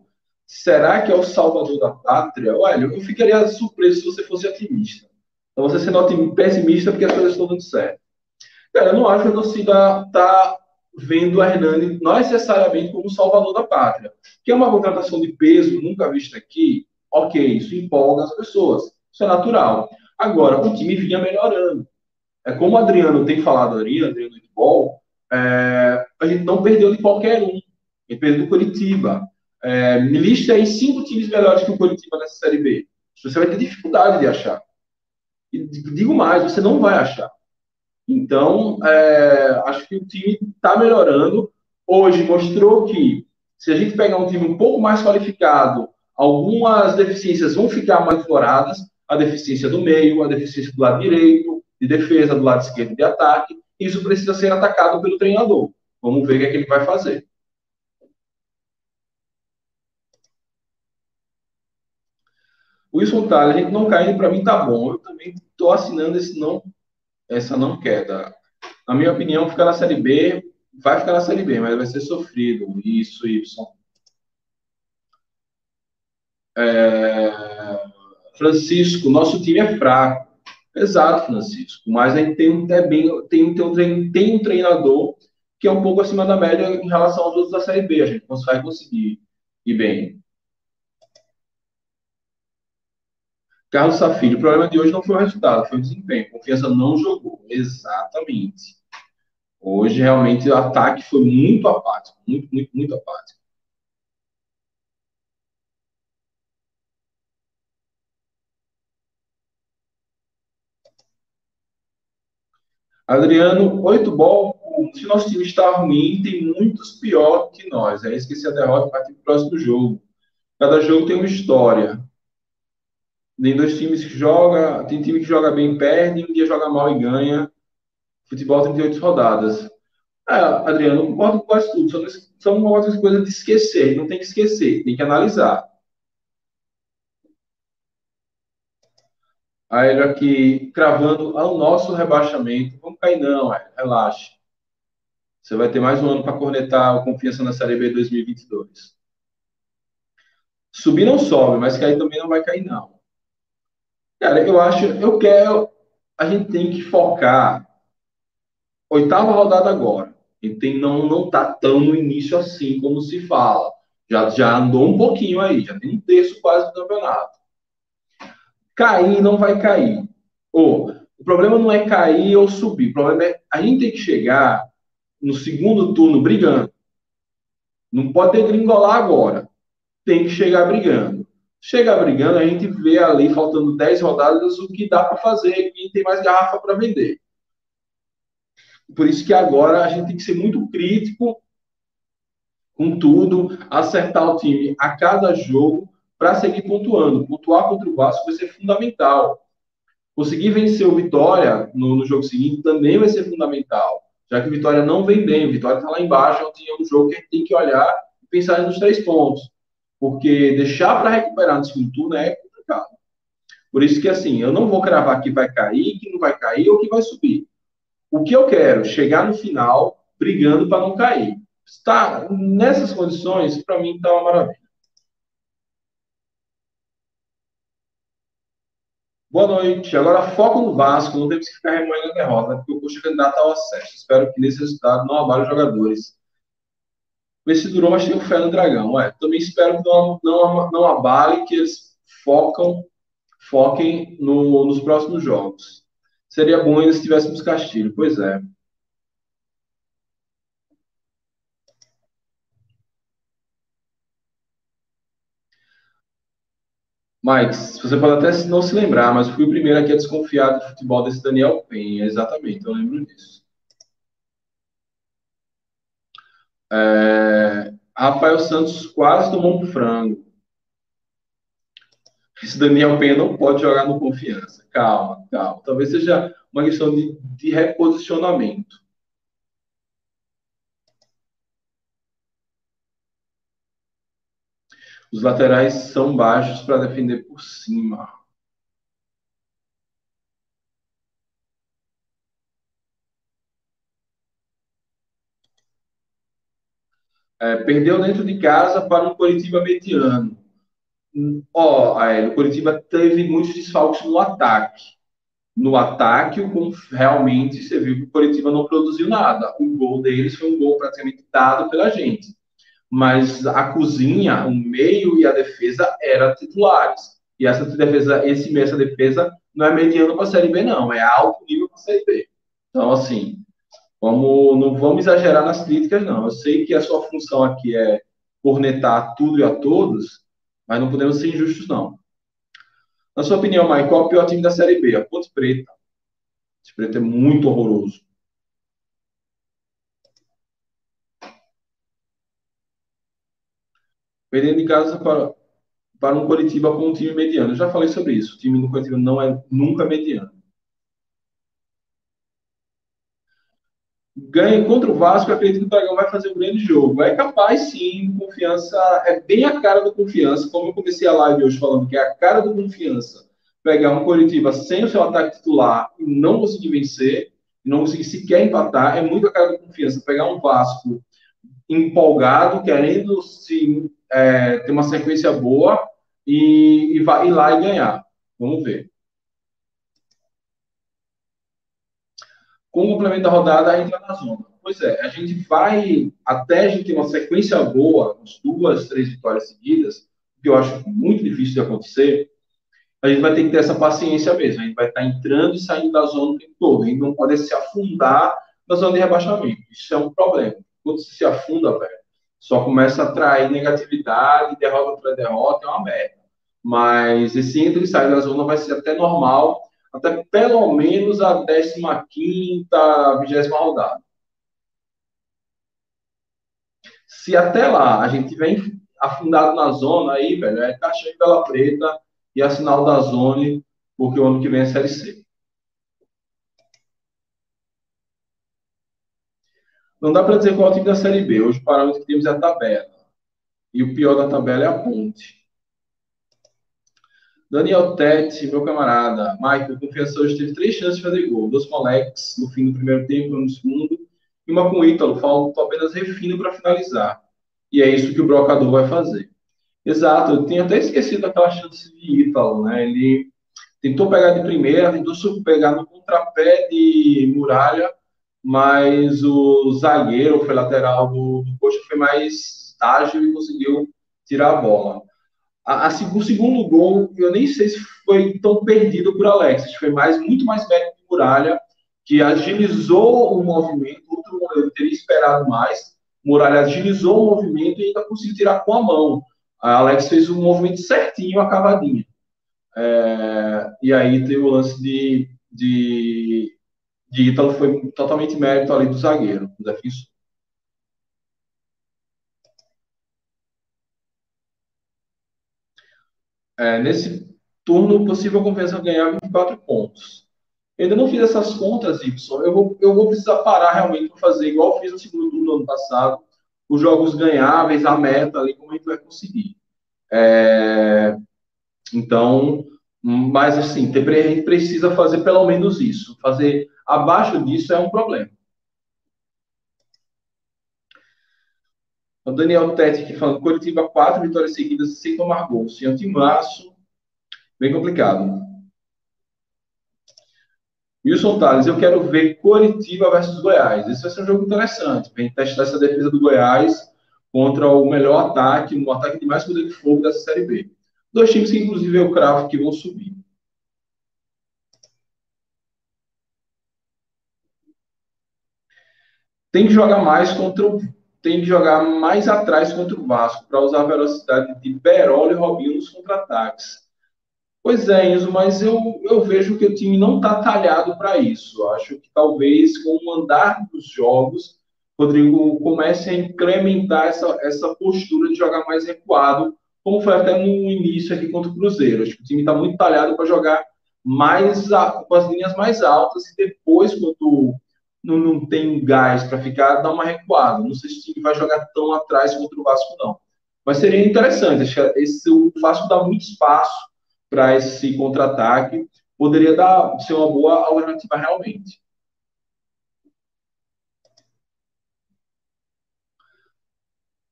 Será que é o salvador da pátria? Olha, eu ficaria surpreso se você fosse otimista. Então você sendo pessimista porque as coisas estão dando certo. Cara, eu não acho que a torcida está vendo a Hernani não necessariamente como salvador da pátria. Que é uma contratação de peso, nunca vista aqui, ok, isso empolga as pessoas. Isso é natural. Agora, o time vinha melhorando. É como o Adriano tem falado ali, Adriano do futebol, é, a gente não perdeu de qualquer um. A gente perdeu do Curitiba. É, me lista aí cinco times melhores que o Curitiba nessa Série B. Você vai ter dificuldade de achar. E digo mais, você não vai achar. Então, é, acho que o time está melhorando. Hoje mostrou que, se a gente pegar um time um pouco mais qualificado, algumas deficiências vão ficar mais exploradas. A deficiência do meio, a deficiência do lado direito, de defesa, do lado esquerdo de ataque. Isso precisa ser atacado pelo treinador. Vamos ver o que, é que ele vai fazer. Wilson Thaler, a gente não caindo, para mim tá bom. Eu também estou assinando esse não, essa não queda. Na minha opinião, ficar na Série B, vai ficar na Série B, mas vai ser sofrido. Isso, Y. É... Francisco, nosso time é fraco. Exato, Francisco. Mas a gente tem um, é tem, um, tem um treinador que é um pouco acima da média em relação aos outros da Série B. A gente vai conseguir ir bem. Carlos Safilho, o problema de hoje não foi o resultado, foi o desempenho. Confiança não jogou. Exatamente. Hoje, realmente, o ataque foi muito apático. Muito, muito, muito apático. Adriano, oito bol. Se nosso time está ruim, tem muitos pior que nós. É esquecer a derrota e partir para o próximo jogo. Cada jogo tem uma história. Tem dois times que jogam, tem time que joga bem e perde, um dia joga mal e ganha. Futebol tem 38 rodadas. É, Adriano, concordo com quase tudo. São, são outras coisas de esquecer. Não tem que esquecer, tem que analisar. Ele aqui cravando ao nosso rebaixamento. Vamos cair não, é, relaxe. Você vai ter mais um ano para cornetar a confiança na Série B 2022. Subir não sobe, mas cair também não vai cair não. Cara, eu acho, eu quero, a gente tem que focar oitava rodada agora. E tem não não tá tão no início assim como se fala. Já já andou um pouquinho aí, já tem um terço quase do campeonato. Cair não vai cair. Ou, o problema não é cair ou subir. O problema é a gente tem que chegar no segundo turno brigando. Não pode ter gringolar agora. Tem que chegar brigando. Chegar brigando, a gente vê ali, faltando 10 rodadas, o que dá para fazer, quem tem mais garrafa para vender. Por isso que agora a gente tem que ser muito crítico com tudo, acertar o time a cada jogo para seguir pontuando. Pontuar contra o Vasco vai ser fundamental. Conseguir vencer o Vitória no, no jogo seguinte também vai ser fundamental, já que o Vitória não vem bem. O Vitória está lá embaixo, é um jogo que a gente tem que olhar e pensar nos três pontos. Porque deixar para recuperar no segundo turno é complicado. Por isso que, assim, eu não vou cravar que vai cair, que não vai cair ou que vai subir. O que eu quero? Chegar no final brigando para não cair. Está nessas condições, para mim, está uma maravilha. Boa noite. Agora foco no Vasco. Não temos que ficar remoendo a derrota, porque o Coxa é candidato ao acesso. Espero que nesse resultado não abale os jogadores. Vê se durou, mas tenho fé no Dragão. Ué, também espero que não, não, não abale, que eles focam, foquem no, nos próximos jogos. Seria bom ainda se tivéssemos Castilho. Pois é. Mike, você pode até não se lembrar, mas fui o primeiro aqui a desconfiar do futebol desse Daniel Penha. Exatamente, eu lembro disso. É... Rafael Santos quase tomou um frango. Esse Daniel Penha não pode jogar no confiança. Calma, calma. Talvez seja uma questão de, de reposicionamento. Os laterais são baixos para defender por cima. É, perdeu dentro de casa para um Coritiba mediano. Ó, oh, o Coritiba teve muitos desfalques no ataque. No ataque, realmente você viu que o Coritiba não produziu nada. O gol deles foi um gol praticamente dado pela gente mas a cozinha, o meio e a defesa eram titulares. E essa defesa, esse meio, essa defesa não é mediano para a Série B, não, é alto nível para a Série B. Então, assim, vamos, não vamos exagerar nas críticas, não. Eu sei que a sua função aqui é cornetar tudo e a todos, mas não podemos ser injustos, não. Na sua opinião, Mike, qual é o pior time da Série B? A Ponte Preta. Ponte Preta é muito horroroso. Perdendo em casa para, para um Coritiba com um time mediano. Eu já falei sobre isso. O time do Coritiba não é nunca mediano. Ganha contra o Vasco, acredito que o Dragão vai fazer um grande jogo. É capaz, sim, confiança. É bem a cara do confiança. Como eu comecei a live hoje falando que é a cara do confiança pegar um Coritiba sem o seu ataque titular e não conseguir vencer, não conseguir sequer empatar, é muito a cara do confiança. Pegar um Vasco empolgado, querendo se é, ter uma sequência boa e, e vai ir lá e ganhar. Vamos ver. Com o complemento da rodada, entra na zona. Pois é, a gente vai, até a gente ter uma sequência boa, umas duas, três vitórias seguidas, que eu acho muito difícil de acontecer, a gente vai ter que ter essa paciência mesmo. A gente vai estar entrando e saindo da zona o tempo todo. A gente não pode se afundar na zona de rebaixamento. Isso é um problema. Quando você se afunda, velho, só começa a atrair negatividade, derrota para derrota, é uma merda. Mas esse entra e sai da zona vai ser até normal, até pelo menos a 15 20 rodada. Se até lá a gente vem afundado na zona aí, velho, é caixa pela preta e a sinal da zona, porque o ano que vem é Série C. Não dá para dizer qual é o time da Série B. Hoje o parâmetro que temos é a tabela. E o pior da tabela é a ponte. Daniel Tete, meu camarada. Michael, confiança hoje teve três chances de fazer gol. Dois moleques no fim do primeiro tempo, no segundo. E uma com o Ítalo. Falta apenas refino para finalizar. E é isso que o brocador vai fazer. Exato, eu tinha até esquecido aquela chance de Ítalo, né? Ele tentou pegar de primeira, tentou pegar no contrapé de muralha mas o zagueiro, foi lateral do, do Coxa, foi mais ágil e conseguiu tirar a bola. A, a, o segundo gol, eu nem sei se foi tão perdido por Alex, foi mais, muito mais mérito de Muralha, que agilizou o movimento, outro eu teria esperado mais, Muralha agilizou o movimento e ainda conseguiu tirar com a mão. A Alex fez um movimento certinho, acabadinho. É, e aí teve o lance de, de de Ítalo foi totalmente mérito ali do zagueiro, do defensor. É, nesse turno, possível confiança ganhar 24 pontos. Eu ainda não fiz essas contas, Y. Eu vou, eu vou precisar parar realmente para fazer igual eu fiz no segundo turno do ano passado, os jogos ganháveis, a meta ali, como a gente vai conseguir. É, então, mas assim, a gente precisa fazer pelo menos isso, fazer Abaixo disso é um problema. O Daniel Tete aqui falando, Curitiba, quatro vitórias seguidas sem tomar gol. Sem março, bem complicado. Wilson Tales, eu quero ver Curitiba versus Goiás. Esse vai ser um jogo interessante, gente testar essa defesa do Goiás contra o melhor ataque, um ataque de mais poder de fogo dessa Série B. Dois times que, inclusive, eu cravo que vão subir. tem que jogar mais contra o, tem que jogar mais atrás contra o Vasco para usar a velocidade de Beroli e Robinho nos contra-ataques. Pois é, Enzo, mas eu, eu vejo que o time não está talhado para isso. Acho que talvez com o andar dos jogos Rodrigo comece a incrementar essa, essa postura de jogar mais recuado, como foi até no início aqui contra o Cruzeiro. Acho que o time está muito talhado para jogar mais com as linhas mais altas e depois, quando não, não tem gás para ficar, dar uma recuada. Não sei se o time vai jogar tão atrás contra o Vasco, não. Mas seria interessante. Esse, o Vasco dá muito espaço para esse contra-ataque. Poderia dar, ser uma boa alternativa realmente.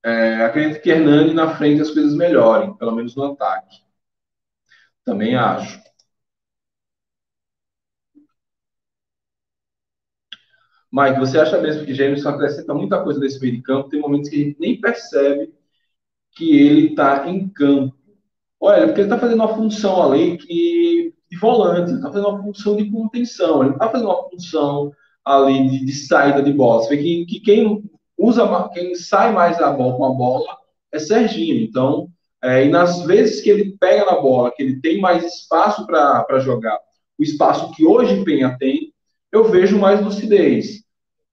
É, acredito que Hernani na frente as coisas melhorem, pelo menos no ataque. Também acho. Mike, você acha mesmo que Jameson acrescenta muita coisa nesse meio de campo? Tem momentos que a gente nem percebe que ele está em campo. Olha, porque ele está fazendo uma função ali que, de volante, está fazendo uma função de contenção, ele está fazendo uma função ali de, de saída de bola. Você vê que, que quem usa, quem sai mais da bola com a bola é Serginho. Então, é, e nas vezes que ele pega na bola, que ele tem mais espaço para jogar, o espaço que hoje Penha tem, eu vejo mais lucidez.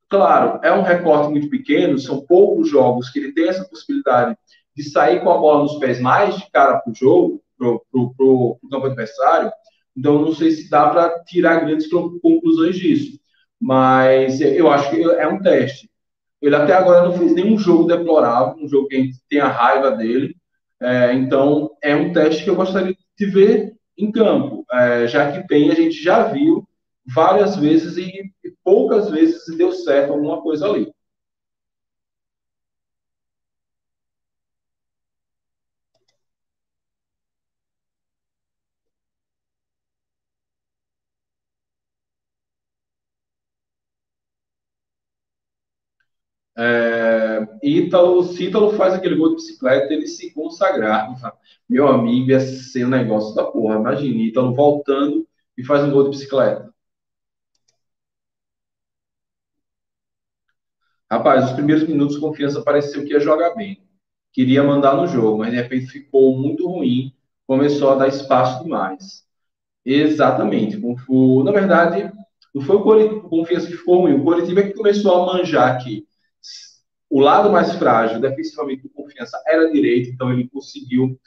Claro, é um recorte muito pequeno, são poucos jogos que ele tem essa possibilidade de sair com a bola nos pés mais de cara para o jogo, para o campo adversário. Então, não sei se dá para tirar grandes conclusões disso. Mas eu acho que é um teste. Ele até agora não fez nenhum jogo deplorável, um jogo que a gente tem a raiva dele. É, então, é um teste que eu gostaria de ver em campo, é, já que tem, a gente já viu várias vezes e poucas vezes deu certo alguma coisa ali. É, Ítalo, se Ítalo faz aquele gol de bicicleta, ele se consagrar. Meu amigo, ia ser um negócio da porra. Imagina, Ítalo voltando e faz um gol de bicicleta. Rapaz, os primeiros minutos, confiança pareceu que ia jogar bem. Queria mandar no jogo, mas de repente ficou muito ruim. Começou a dar espaço demais. Exatamente. Na verdade, não foi o Confiança que ficou ruim. O Coritiba é que começou a manjar que o lado mais frágil, defensivamente, do Confiança era direito, então ele conseguiu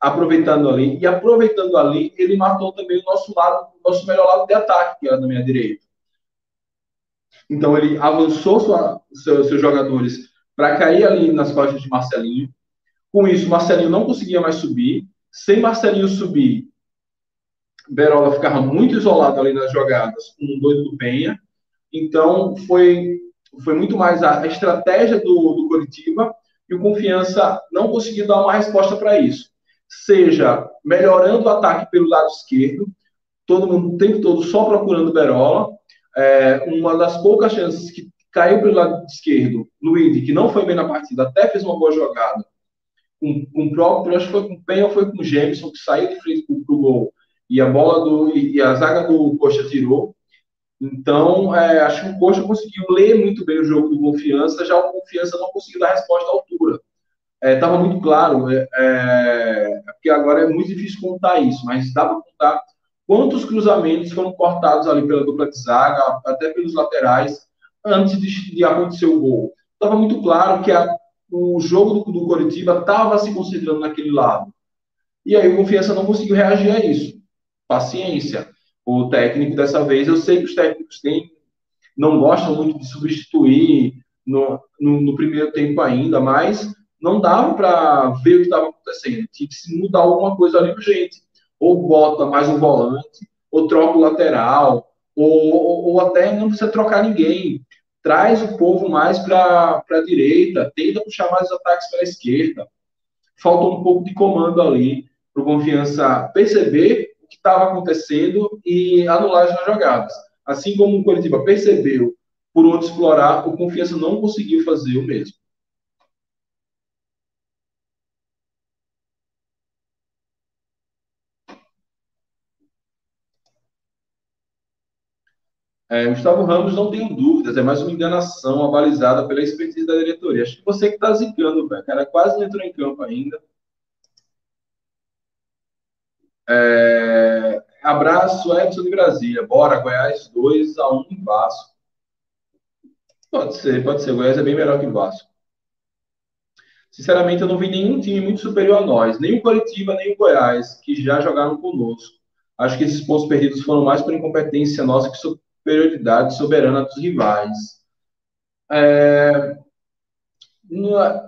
aproveitando ali. E aproveitando ali, ele matou também o nosso lado, o nosso melhor lado de ataque, que era na minha direita. Então ele avançou sua, seus, seus jogadores para cair ali nas costas de Marcelinho. Com isso, Marcelinho não conseguia mais subir. Sem Marcelinho subir, Berola ficava muito isolado ali nas jogadas com o doido do Penha. Então foi, foi muito mais a, estratégia do, do Coritiba e o Confiança não conseguiu dar uma resposta para isso. Seja melhorando o ataque pelo lado esquerdo, todo mundo o tempo todo só procurando Berola, é, uma das poucas chances que caiu pelo lado esquerdo, Luiz, que não foi bem na partida, até fez uma boa jogada, com, com o próprio, acho que foi com o Penha ou foi com o Jameson, que saiu de frente para o gol, e a bola do, e a zaga do Coxa tirou. Então, é, acho que o Coxa conseguiu ler muito bem o jogo do Confiança, já o Confiança não conseguiu dar resposta à altura. Estava é, muito claro, é, é, porque agora é muito difícil contar isso, mas dá para contar quantos cruzamentos foram cortados ali pela dupla de zaga, até pelos laterais, antes de, de acontecer o gol. Estava muito claro que a, o jogo do, do Coritiba estava se concentrando naquele lado. E aí o Confiança não conseguiu reagir a isso. Paciência. O técnico, dessa vez, eu sei que os técnicos têm, não gostam muito de substituir no, no, no primeiro tempo ainda, mas não dava para ver o que estava acontecendo. Tinha que se mudar alguma coisa ali urgente ou bota mais um volante, ou troca o lateral, ou, ou, ou até não precisa trocar ninguém. Traz o povo mais para a direita, tenta puxar mais os ataques para a esquerda. Falta um pouco de comando ali para o Confiança perceber estava acontecendo e anular as jogadas. Assim como o Curitiba percebeu por onde explorar, o Confiança não conseguiu fazer o mesmo. É, Gustavo Ramos, não tenho dúvidas, é mais uma enganação abalizada pela expertise da diretoria. Acho que você que está zicando, velho. O cara quase não entrou em campo ainda. É... Abraço, Edson de Brasília. Bora, Goiás 2 a 1 em Vasco. Pode ser, pode ser. Goiás é bem melhor que o Vasco. Sinceramente, eu não vi nenhum time muito superior a nós, nem o Coritiba, nem o Goiás, que já jogaram conosco. Acho que esses pontos perdidos foram mais por incompetência nossa que superioridade soberana dos rivais. É...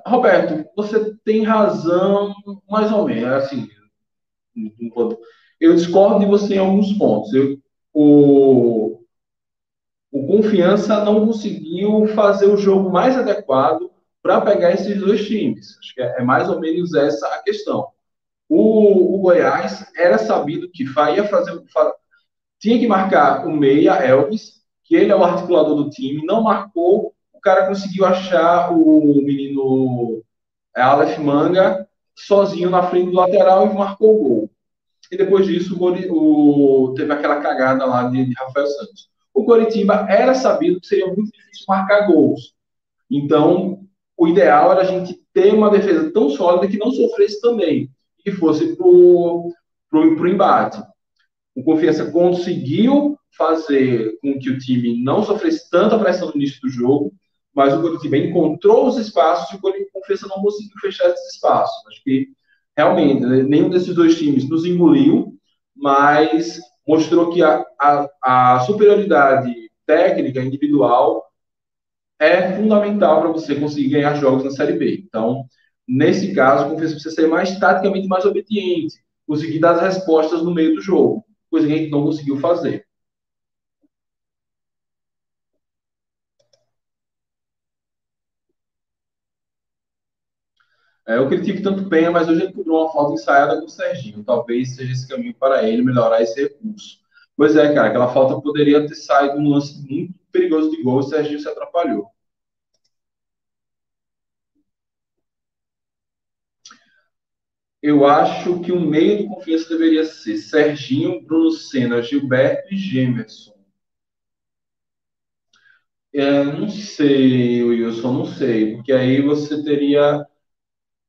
Roberto, você tem razão, mais ou menos. Assim, eu discordo de você em alguns pontos. Eu, o, o Confiança não conseguiu fazer o jogo mais adequado para pegar esses dois times. Acho que é, é, mais ou menos essa a questão. O, o Goiás era sabido que ia fazer. Tinha que marcar o meia, Elvis, que ele é o articulador do time, não marcou. O cara conseguiu achar o menino é, Aleph Manga sozinho na frente do lateral e marcou o gol. E depois disso, o, o, teve aquela cagada lá de, de Rafael Santos o Coritiba era sabido que seria muito difícil marcar gols. Então, o ideal era a gente ter uma defesa tão sólida que não sofresse também, e fosse para o embate. O Confiança conseguiu fazer com que o time não sofresse tanta pressão no início do jogo, mas o Coritiba encontrou os espaços e o Confiança não conseguiu fechar esses espaços. Acho que realmente né, nenhum desses dois times nos engoliu, mas mostrou que a, a, a superioridade técnica individual é fundamental para você conseguir ganhar jogos na Série B. Então, nesse caso, confesso que você ser mais taticamente mais obediente, conseguir dar as respostas no meio do jogo, coisa que a gente não conseguiu fazer. É, eu critico tanto Penha, mas hoje ele cobrou uma falta ensaiada com o Serginho. Talvez seja esse caminho para ele melhorar esse recurso. Pois é, cara, aquela falta poderia ter saído um lance muito perigoso de gol e o Serginho se atrapalhou. Eu acho que o meio de confiança deveria ser Serginho, Bruno Senna, Gilberto e Gemerson. É, não sei, Wilson, não sei, porque aí você teria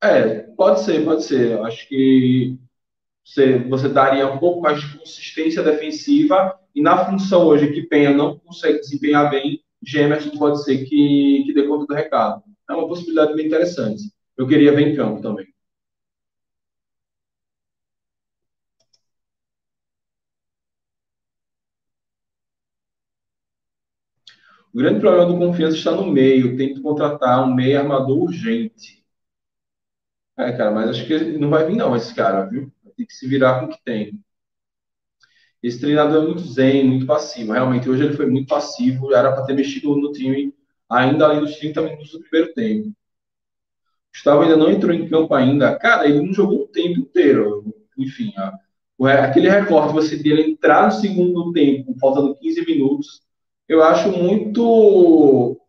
é, pode ser, pode ser. Acho que você, você daria um pouco mais de consistência defensiva e na função hoje que Penha não consegue desempenhar bem, Gemerson pode ser que, que dê conta do recado. É uma possibilidade bem interessante. Eu queria ver em campo também. O grande problema do Confiança está no meio. Tem que contratar um meio armador urgente. É, cara, mas acho que não vai vir não esse cara, viu? Ter que se virar com o que tem. Esse treinador é muito zen, muito passivo. Realmente, hoje ele foi muito passivo. Era para ter mexido no time ainda além dos 30 minutos do primeiro tempo. Gustavo ainda não entrou em campo ainda. Cara, ele não jogou o tempo inteiro. Enfim, ó, aquele recorte você dele entrar no segundo tempo, faltando 15 minutos, eu acho muito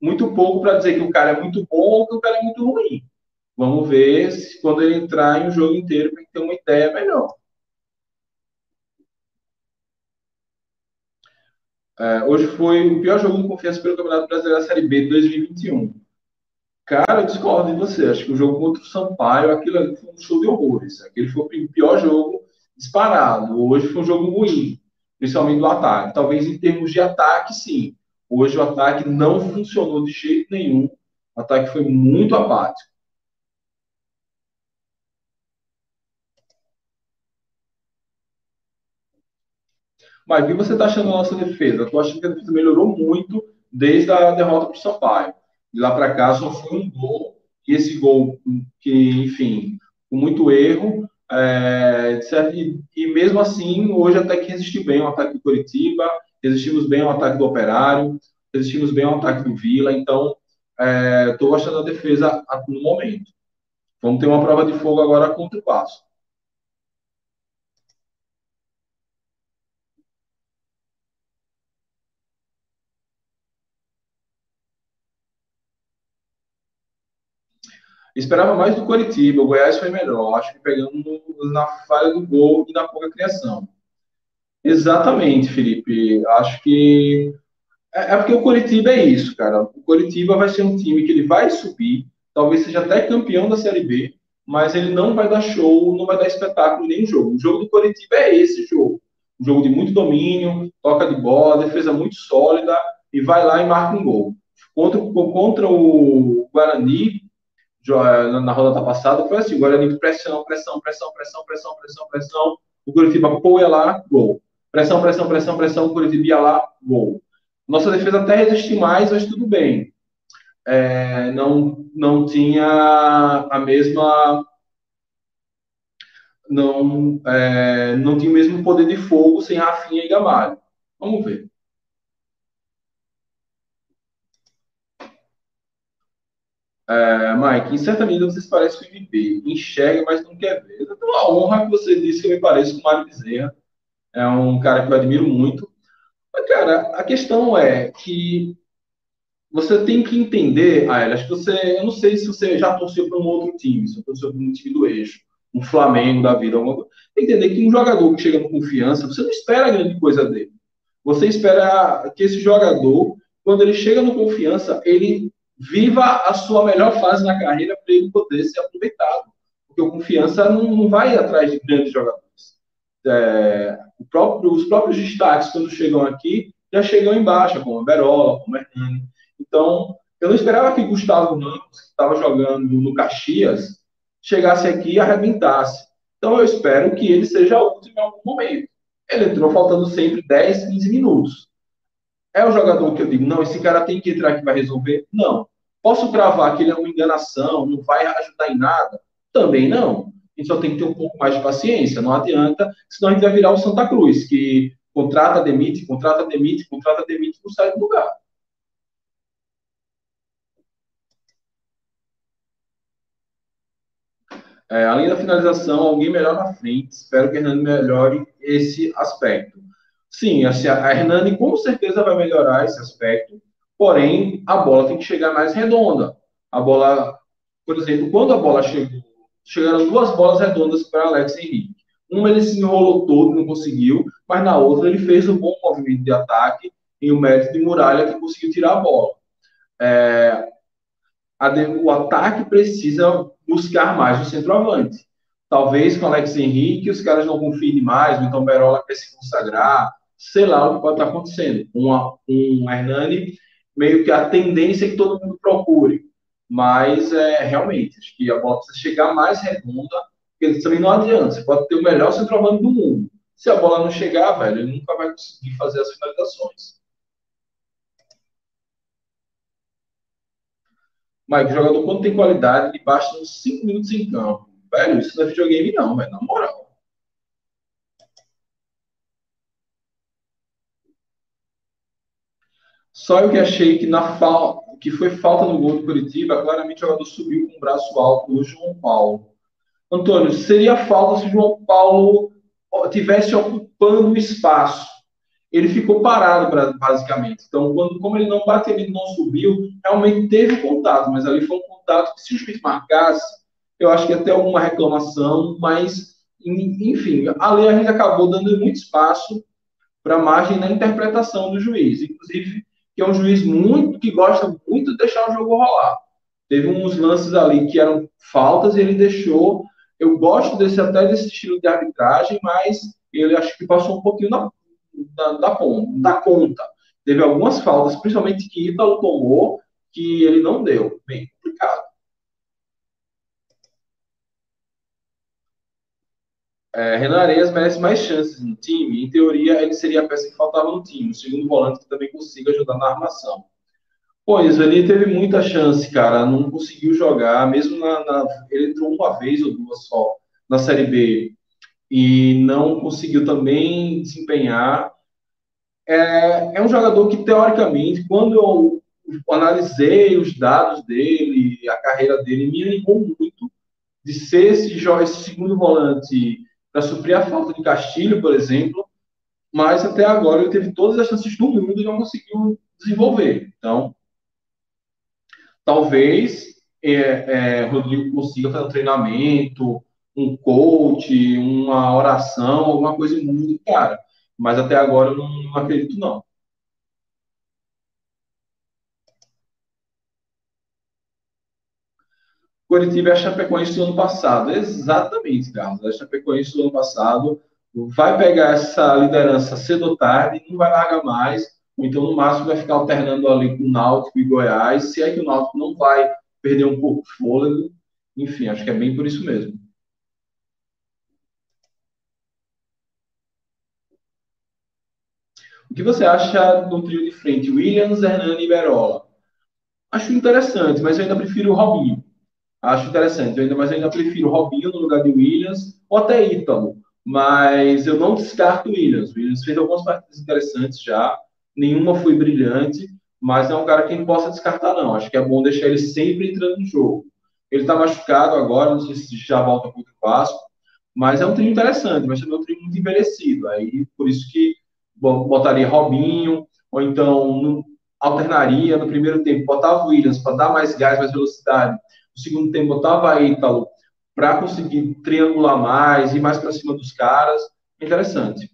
muito pouco para dizer que o cara é muito bom ou que o cara é muito ruim. Vamos ver se quando ele entrar em um jogo inteiro para ter uma ideia melhor. É, hoje foi o pior jogo de confiança pelo Campeonato Brasileiro da Série B de 2021. Cara, eu discordo de você. Acho que o jogo contra o Sampaio, aquilo ali foi um show de horrores. Aquele foi o pior jogo disparado. Hoje foi um jogo ruim, principalmente do ataque. Talvez em termos de ataque, sim. Hoje o ataque não funcionou de jeito nenhum. O ataque foi muito apático. Mas o que você está achando da nossa defesa? Eu estou achando que a defesa melhorou muito desde a derrota para o Sampaio. De lá para cá só foi um gol, e esse gol que, enfim, com muito erro, é, e, e, mesmo assim, hoje até que resistiu bem ao ataque do Curitiba, resistimos bem ao ataque do Operário, resistimos bem ao ataque do Vila, então estou é, gostando da defesa no momento. Vamos ter uma prova de fogo agora contra o Passo. Esperava mais do Coritiba, o Goiás foi melhor, acho que pegando na falha do gol e na pouca criação. Exatamente, Felipe. Acho que é, é porque o Coritiba é isso, cara. O Coritiba vai ser um time que ele vai subir, talvez seja até campeão da Série B, mas ele não vai dar show, não vai dar espetáculo nem jogo. O jogo do Coritiba é esse jogo. Um jogo de muito domínio, toca de bola, defesa muito sólida e vai lá e marca um gol. Contra, contra o Guarani, na rodada passada, foi assim: o Guarani pressão, pressão, pressão, pressão, pressão, pressão, pressão. O Curitiba ia lá, gol. Pressão, pressão, pressão, pressão, o Curitiba ia lá, gol. Nossa defesa até resiste mais, mas tudo bem. É, não, não tinha a mesma não, é, não tinha o mesmo poder de fogo sem Rafinha e Gamalho. Vamos ver. É, Mike, em certa medida vocês parecem com o. Enxerga, mas não quer ver. Eu tenho a honra que você disse que eu me pareço com o Mário Bezerra. É um cara que eu admiro muito. Mas, cara, a questão é que você tem que entender, ah, acho que você, eu não sei se você já torceu para um outro time, se você torceu para um time do eixo, um Flamengo da vida, alguma coisa. Entender que um jogador que chega com confiança, você não espera grande coisa dele. Você espera que esse jogador, quando ele chega no confiança, ele viva a sua melhor fase na carreira para ele poder ser aproveitado. Porque o confiança não, não vai atrás de grandes jogadores. É, próprio, os próprios destaques, quando chegam aqui, já chegam em baixa, como Berola, como a Hernani. Então, eu não esperava que Gustavo Ramos, que estava jogando no Caxias, chegasse aqui e arrebentasse. Então, eu espero que ele seja útil em algum momento. Ele entrou faltando sempre 10, 15 minutos. É o jogador que eu digo, não, esse cara tem que entrar que vai resolver? Não. Posso cravar que ele é uma enganação, não vai ajudar em nada? Também não. A gente só tem que ter um pouco mais de paciência, não adianta, senão a gente vai virar o Santa Cruz, que contrata, demite, contrata, demite, contrata, demite, não sai do lugar. É, além da finalização, alguém melhor na frente. Espero que a Hernani melhore esse aspecto. Sim, assim, a Hernani com certeza vai melhorar esse aspecto, porém a bola tem que chegar mais redonda. A bola, por exemplo, quando a bola chegou, chegaram duas bolas redondas para Alex Henrique. Uma ele se enrolou todo, não conseguiu, mas na outra ele fez um bom movimento de ataque e o mérito de Muralha que conseguiu tirar a bola. É, a, o ataque precisa buscar mais o centroavante. Talvez com Alex Henrique os caras não confiem demais, então Berola quer se consagrar, sei lá o que pode estar acontecendo. Uma, um Hernani, meio que a tendência é que todo mundo procure. Mas, é, realmente, acho que a bola precisa chegar mais redonda, porque também não adianta. Você pode ter o melhor centroavante do mundo. Se a bola não chegar, velho, ele nunca vai conseguir fazer as finalizações. Mike, jogador quando tem qualidade, ele basta uns 5 minutos em campo. Velho, isso não é videogame não, velho, na moral. Só eu que achei que, na fal... que foi falta no gol do Curitiba, claramente o jogador subiu com o braço alto do João Paulo. Antônio, seria falta se o João Paulo tivesse ocupando o espaço ele ficou parado, basicamente. Então, quando, como ele não bateu, ele não subiu, realmente teve contato, mas ali foi um contato que, se o juiz marcasse, eu acho que até alguma reclamação, mas, enfim, ali a gente acabou dando muito espaço para margem na interpretação do juiz. Inclusive, que é um juiz muito que gosta muito de deixar o jogo rolar. Teve uns lances ali que eram faltas e ele deixou. Eu gosto desse até desse estilo de arbitragem, mas ele acho que passou um pouquinho na, da, da, da conta. Teve algumas faltas, principalmente que Ítalo tomou, que ele não deu. Bem complicado. É, Renan Areias merece mais chances no time. Em teoria, ele seria a peça que faltava no time. O segundo volante que também consiga ajudar na armação. Pois, ele teve muita chance, cara. Não conseguiu jogar, mesmo na, na, Ele entrou uma vez ou duas só na Série B e não conseguiu também desempenhar. É, é um jogador que, teoricamente, quando eu analisei os dados dele, a carreira dele, me animou muito de ser esse, esse segundo volante para suprir a falta de Castilho, por exemplo, mas até agora ele teve todas as chances do mundo e não conseguiu desenvolver. Então, talvez é, é, Rodrigo consiga fazer um treinamento, um coach, uma oração, alguma coisa muito cara. Mas até agora eu não, não acredito, não. Curitiba é a Chapecoense do ano passado. Exatamente, Carlos. A Chapecoense do ano passado vai pegar essa liderança cedo ou tarde, não vai largar mais. ou então no máximo vai ficar alternando ali com o Náutico e Goiás, se é que o Náutico não vai perder um pouco de fôlego, enfim, acho que é bem por isso mesmo. O que você acha do trio de frente, Williams, Hernani e Berola? Acho interessante, mas eu ainda prefiro o Robinho. Acho interessante, ainda, mas eu ainda prefiro Robinho no lugar de Williams, ou até Ítalo. Mas eu não descarto Williams. Williams fez algumas partidas interessantes já, nenhuma foi brilhante, mas é um cara que não possa descartar, não. Acho que é bom deixar ele sempre entrando no jogo. Ele está machucado agora, não sei se já volta contra o Vasco, mas é um trio interessante, mas também é um trio muito envelhecido. Aí, por isso que botaria Robinho, ou então alternaria no primeiro tempo, botava o Williams para dar mais gás, mais velocidade. No segundo tempo, botava Ítalo para conseguir triangular mais, ir mais para cima dos caras. Interessante.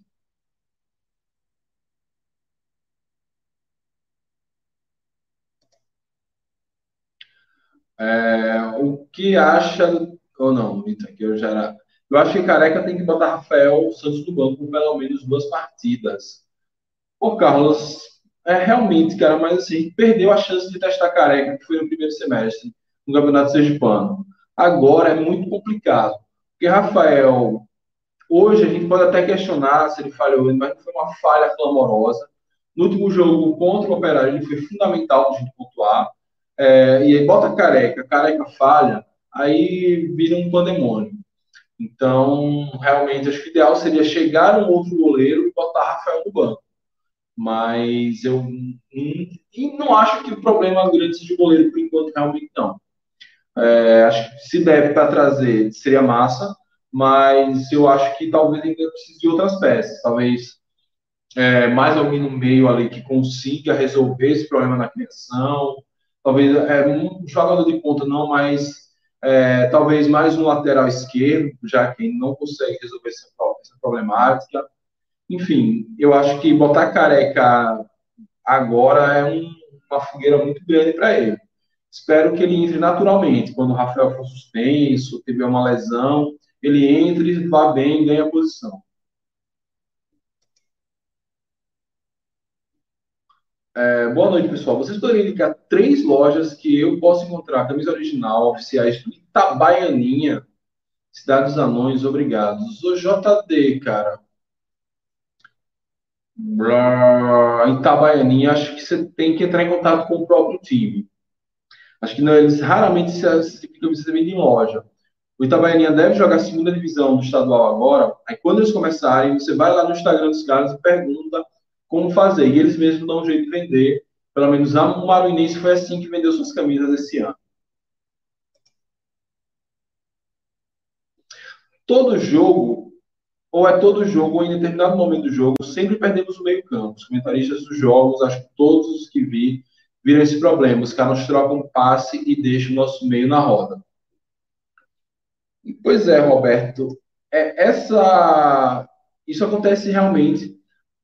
É, o que acha. Ou não, Vitor, que eu já era. Eu acho que Careca tem que botar Rafael Santos no banco por pelo menos duas partidas. Ô, Carlos, é realmente, cara, mas assim, perdeu a chance de testar Careca, que foi no primeiro semestre, no Campeonato Sergipano. Agora é muito complicado. Porque Rafael, hoje a gente pode até questionar se ele falhou, mas não foi uma falha clamorosa. No último jogo contra o Operário, ele foi fundamental para a gente pontuar. É, e aí bota careca, careca falha, aí vira um pandemônio. Então, realmente, acho que o ideal seria chegar um outro goleiro e botar Rafael no banco. Mas eu não, não acho que o problema grande seja o goleiro por enquanto, realmente não. É, acho que se deve para trazer seria massa, mas eu acho que talvez ainda precise de outras peças. Talvez é, mais alguém no meio ali que consiga resolver esse problema na criação, talvez é, um jogador de ponta não, mas é, talvez mais um lateral esquerdo, já que não consegue resolver essa, essa problemática. Enfim, eu acho que botar careca agora é um, uma fogueira muito grande para ele. Espero que ele entre naturalmente. Quando o Rafael for suspenso, tiver uma lesão, ele entre, vá bem, ganhe a posição. É, boa noite, pessoal. Vocês poderiam indicar três lojas que eu posso encontrar camisa original, oficiais do Itabaianinha, Cidade dos Anões, obrigados. O JD, cara. Itabaianinha, acho que você tem que entrar em contato com o próprio time. Acho que não, eles raramente se, camisa vende em loja. O Itabaianinha deve jogar a segunda divisão do estadual agora. Aí quando eles começarem, você vai lá no Instagram dos caras e pergunta como fazer. E eles mesmos dão um jeito de vender. Pelo menos a Maruinense foi assim que vendeu suas camisas esse ano. Todo jogo, ou é todo jogo, ou em determinado momento do jogo, sempre perdemos o meio campo. Os comentaristas dos jogos, acho que todos os que vi, viram esse problema. Os caras trocam passe e deixam o nosso meio na roda. Pois é, Roberto. É, essa, isso acontece realmente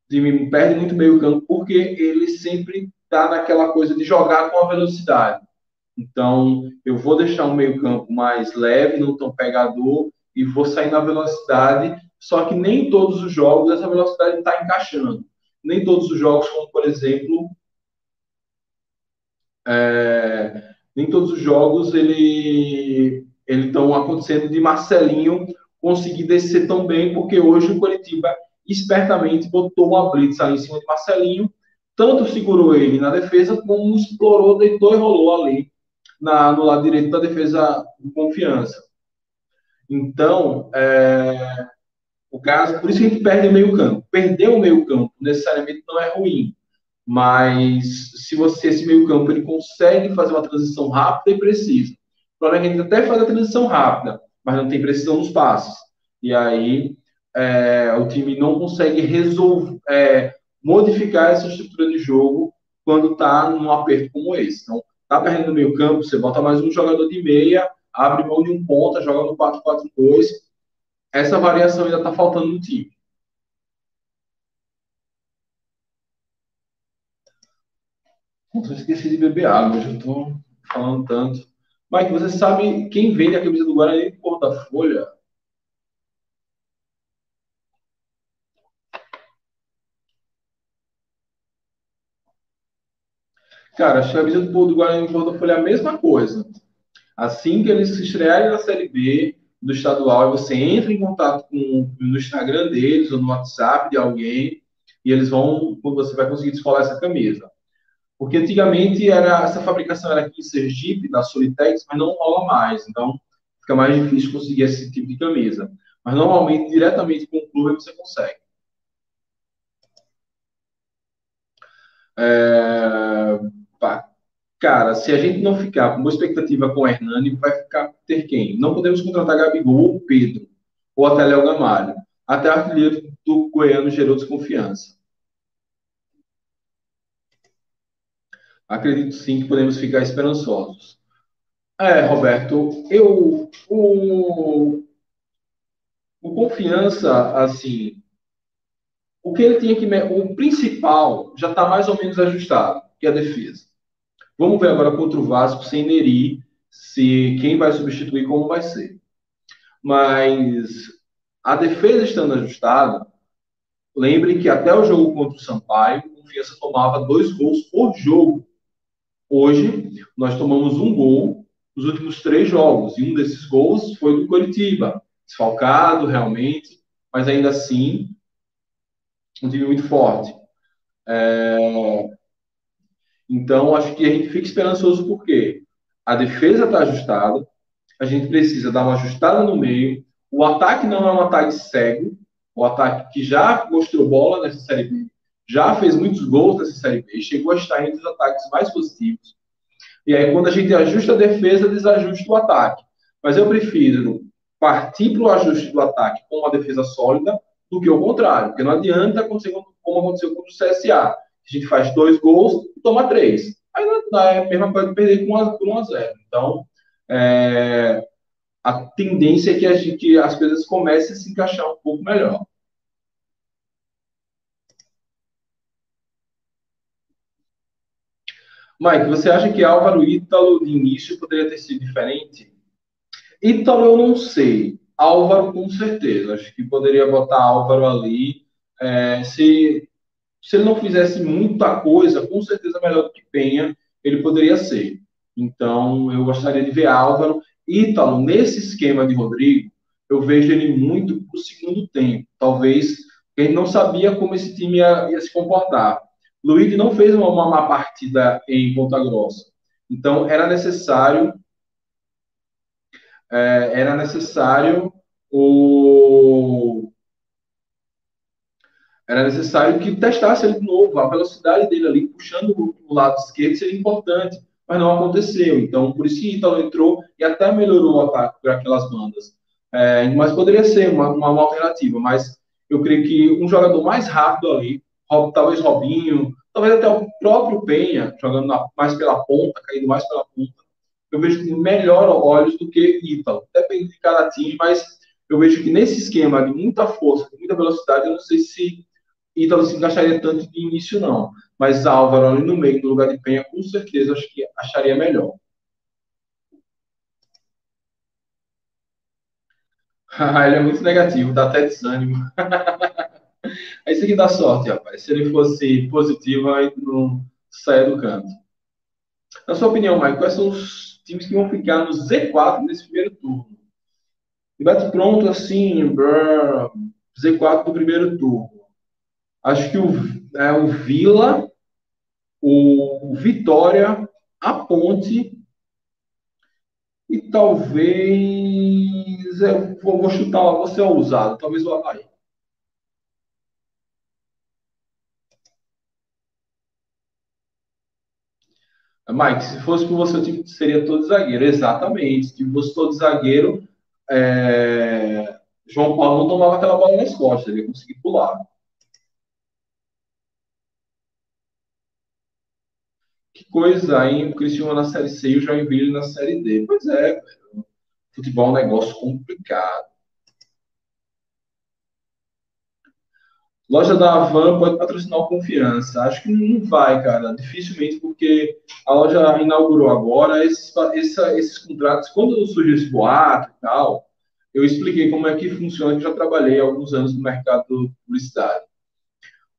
time perde muito meio campo porque ele sempre está naquela coisa de jogar com a velocidade. Então, eu vou deixar um meio campo mais leve, não tão pegador, e vou sair na velocidade, só que nem todos os jogos essa velocidade está encaixando. Nem todos os jogos, como por exemplo, é, nem todos os jogos ele estão acontecendo de Marcelinho conseguir descer tão bem, porque hoje o Curitiba espertamente botou uma blitz ali em cima de Marcelinho, tanto segurou ele na defesa, como explorou, deitou e rolou ali na, no lado direito da defesa de confiança. Então, é, o caso, por isso que a gente perde meio campo. Perder o meio campo necessariamente não é ruim, mas se você, esse meio campo, ele consegue fazer uma transição rápida e precisa. O problema é que gente até faz a transição rápida, mas não tem precisão nos passes. E aí é, o time não consegue resolver, é, modificar essa estrutura de jogo quando está num aperto como esse. Então, tá perdendo meio campo, você bota mais um jogador de meia, abre mão de um ponta, joga no 4-4-2. Essa variação ainda está faltando no time. Nossa, eu esqueci de beber água, já estou falando tanto. Mike, você sabe quem vende a camisa do Guarani de Porta-Folha? Cara, a camisa do, do Guarani Porto foi a mesma coisa. Assim que eles se estrearem na Série B do estadual, você entra em contato com, no Instagram deles ou no WhatsApp de alguém e eles vão, você vai conseguir descolar essa camisa. Porque antigamente era, essa fabricação era aqui em Sergipe, da Solitex, mas não rola mais. Então, fica mais difícil conseguir esse tipo de camisa. Mas normalmente, diretamente com o clube, você consegue. É, pá, cara, se a gente não ficar com boa expectativa com o Hernani, vai ficar ter quem? Não podemos contratar Gabigol ou Pedro, ou até Léo Gamalho. Até o artilheiro do Goiano gerou desconfiança. Acredito sim que podemos ficar esperançosos. É, Roberto, eu o, o confiança assim, o que ele tinha que o principal já está mais ou menos ajustado, que é a defesa. Vamos ver agora contra o Vasco sem Neri, se quem vai substituir como vai ser. Mas a defesa estando ajustada, lembre que até o jogo contra o Sampaio, Confiança tomava dois gols por jogo. Hoje, nós tomamos um gol nos últimos três jogos, e um desses gols foi do Coritiba, desfalcado realmente, mas ainda assim, um time muito forte. É... Então, acho que a gente fica esperançoso porque a defesa está ajustada, a gente precisa dar uma ajustada no meio, o ataque não é um ataque cego, o ataque que já mostrou bola nessa Série B, já fez muitos gols nessa Série B, chegou a estar entre os ataques mais positivos. E aí, quando a gente ajusta a defesa, desajusta o ataque. Mas eu prefiro partir para o ajuste do ataque com uma defesa sólida do que o contrário. Porque não adianta acontecer como aconteceu com o CSA. A gente faz dois gols e toma três. Aí não é a mesma coisa perder por 1 a 0. Então, é, a tendência é que, a gente, que as coisas comecem a se encaixar um pouco melhor. Mike, você acha que Álvaro Ítalo de início poderia ter sido diferente? Ítalo eu não sei. Álvaro com certeza. Acho que poderia botar Álvaro ali. É, se, se ele não fizesse muita coisa, com certeza melhor do que Penha, ele poderia ser. Então, eu gostaria de ver Álvaro. Ítalo, nesse esquema de Rodrigo, eu vejo ele muito para o segundo tempo. Talvez, ele não sabia como esse time ia, ia se comportar. Luiz não fez uma, uma partida em Ponta Grossa. Então, era necessário é, era necessário o era necessário que testasse ele de novo. A velocidade dele ali, puxando o lado esquerdo, seria importante, mas não aconteceu. Então, por isso que Ítalo entrou e até melhorou o ataque para aquelas bandas. É, mas poderia ser uma, uma, uma, alternativa. Mas eu creio que um jogador mais rápido ali, talvez Robinho, talvez até o próprio Penha, jogando mais pela ponta, caindo mais pela ponta, eu vejo que melhor olhos do que Ítalo. Depende de cada time, mas eu vejo que nesse esquema de muita força, de muita velocidade, eu não sei se Ítalo se encaixaria tanto de início, não. Mas Álvaro ali no meio, no lugar de Penha, com certeza acho que acharia melhor. ele é muito negativo, dá até desânimo. É isso aqui dá sorte, rapaz. Se ele fosse positivo, aí não saia do canto. Na sua opinião, Mike, quais são os times que vão ficar no Z4 nesse primeiro turno? Debate pronto, assim, brrr, Z4 do primeiro turno. Acho que o, é, o Vila, o Vitória, a Ponte e talvez. Eu vou, chutar você é ousado, talvez o Havaí. Mike, se fosse por você, time seria todo zagueiro. Exatamente. Se fosse todo zagueiro, é... João Paulo não tomava aquela bola nas costas, ele ia conseguir pular. Que coisa, hein? O Cristiano na Série C e o Joinville na Série D. Pois é. Futebol é um negócio complicado. Loja da Avan pode patrocinar o Confiança. Acho que não vai, cara. Dificilmente, porque a loja inaugurou agora. Esses, esses, esses contratos, quando surgiu esse boato e tal, eu expliquei como é que funciona, que já trabalhei alguns anos no mercado publicitário.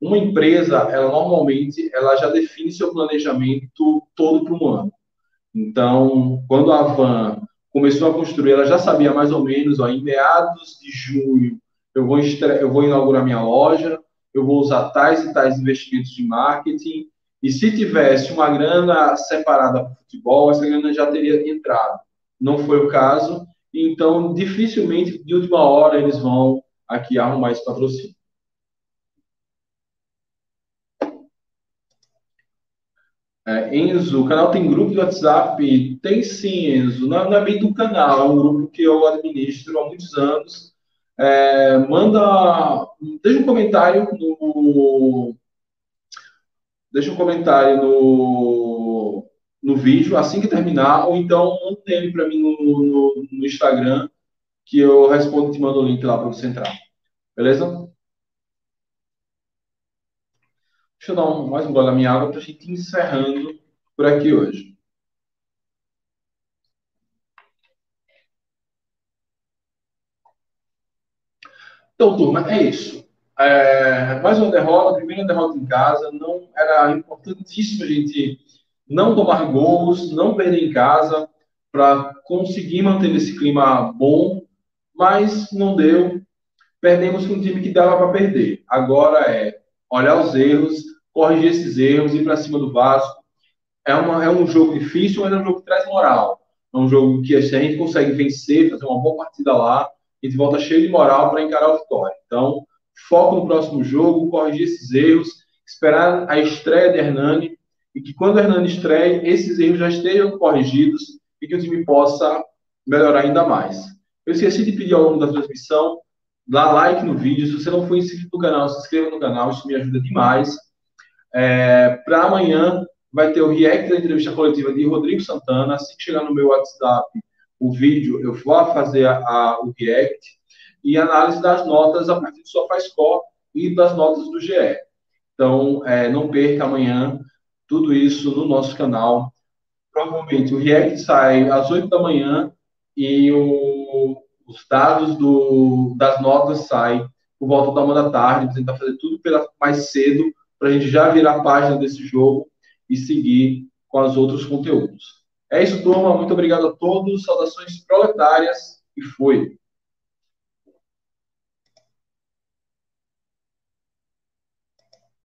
uma empresa, ela normalmente, ela já define seu planejamento todo para um ano. Então, quando a Van começou a construir, ela já sabia mais ou menos, ó, em meados de junho, eu vou, eu vou inaugurar minha loja, eu vou usar tais e tais investimentos de marketing, e se tivesse uma grana separada para futebol, essa grana já teria entrado. Não foi o caso, então dificilmente de última hora eles vão aqui arrumar esse patrocínio. É, Enzo, o canal tem grupo de WhatsApp? Tem sim, Enzo. Não, é bem do canal, é um grupo que eu administro há muitos anos. É, manda, deixa um comentário no, deixa um comentário no, no vídeo assim que terminar, ou então manda DM para mim no, no, no, Instagram, que eu respondo e te mando o link lá para você entrar. Beleza? Deixa eu dar um, mais um gole da minha água para a gente encerrando por aqui hoje. Então, turma, é isso. É, mais uma derrota, primeira derrota em casa. Não era importantíssimo a gente não tomar gols, não perder em casa para conseguir manter esse clima bom, mas não deu. Perdemos com um time que dava para perder. Agora é olhar os erros, corrigir esses erros, ir para cima do Vasco. É, uma, é um jogo difícil, mas é um jogo que traz moral. É um jogo que se a gente consegue vencer, fazer uma boa partida lá, a gente volta cheio de moral para encarar a vitória. Então, foco no próximo jogo, corrigir esses erros, esperar a estreia de Hernani e que quando o Hernani estreie, esses erros já estejam corrigidos e que o time possa melhorar ainda mais. Eu esqueci de pedir ao longo da transmissão, dá like no vídeo. Se você não for inscrito no canal, se inscreva no canal, isso me ajuda demais. É, Para amanhã vai ter o react da entrevista coletiva de Rodrigo Santana. Assim que chegar no meu WhatsApp o vídeo, eu vou fazer a, a, o react e análise das notas a partir do SofaScore e das notas do GE. Então, é, não perca amanhã tudo isso no nosso canal. Provavelmente o react sai às 8 da manhã e o, os dados do, das notas saem por volta da uma da tarde. Tentar fazer tudo pela, mais cedo para a gente já virar a página desse jogo e seguir com os outros conteúdos. É isso, turma. Muito obrigado a todos. Saudações proletárias e foi.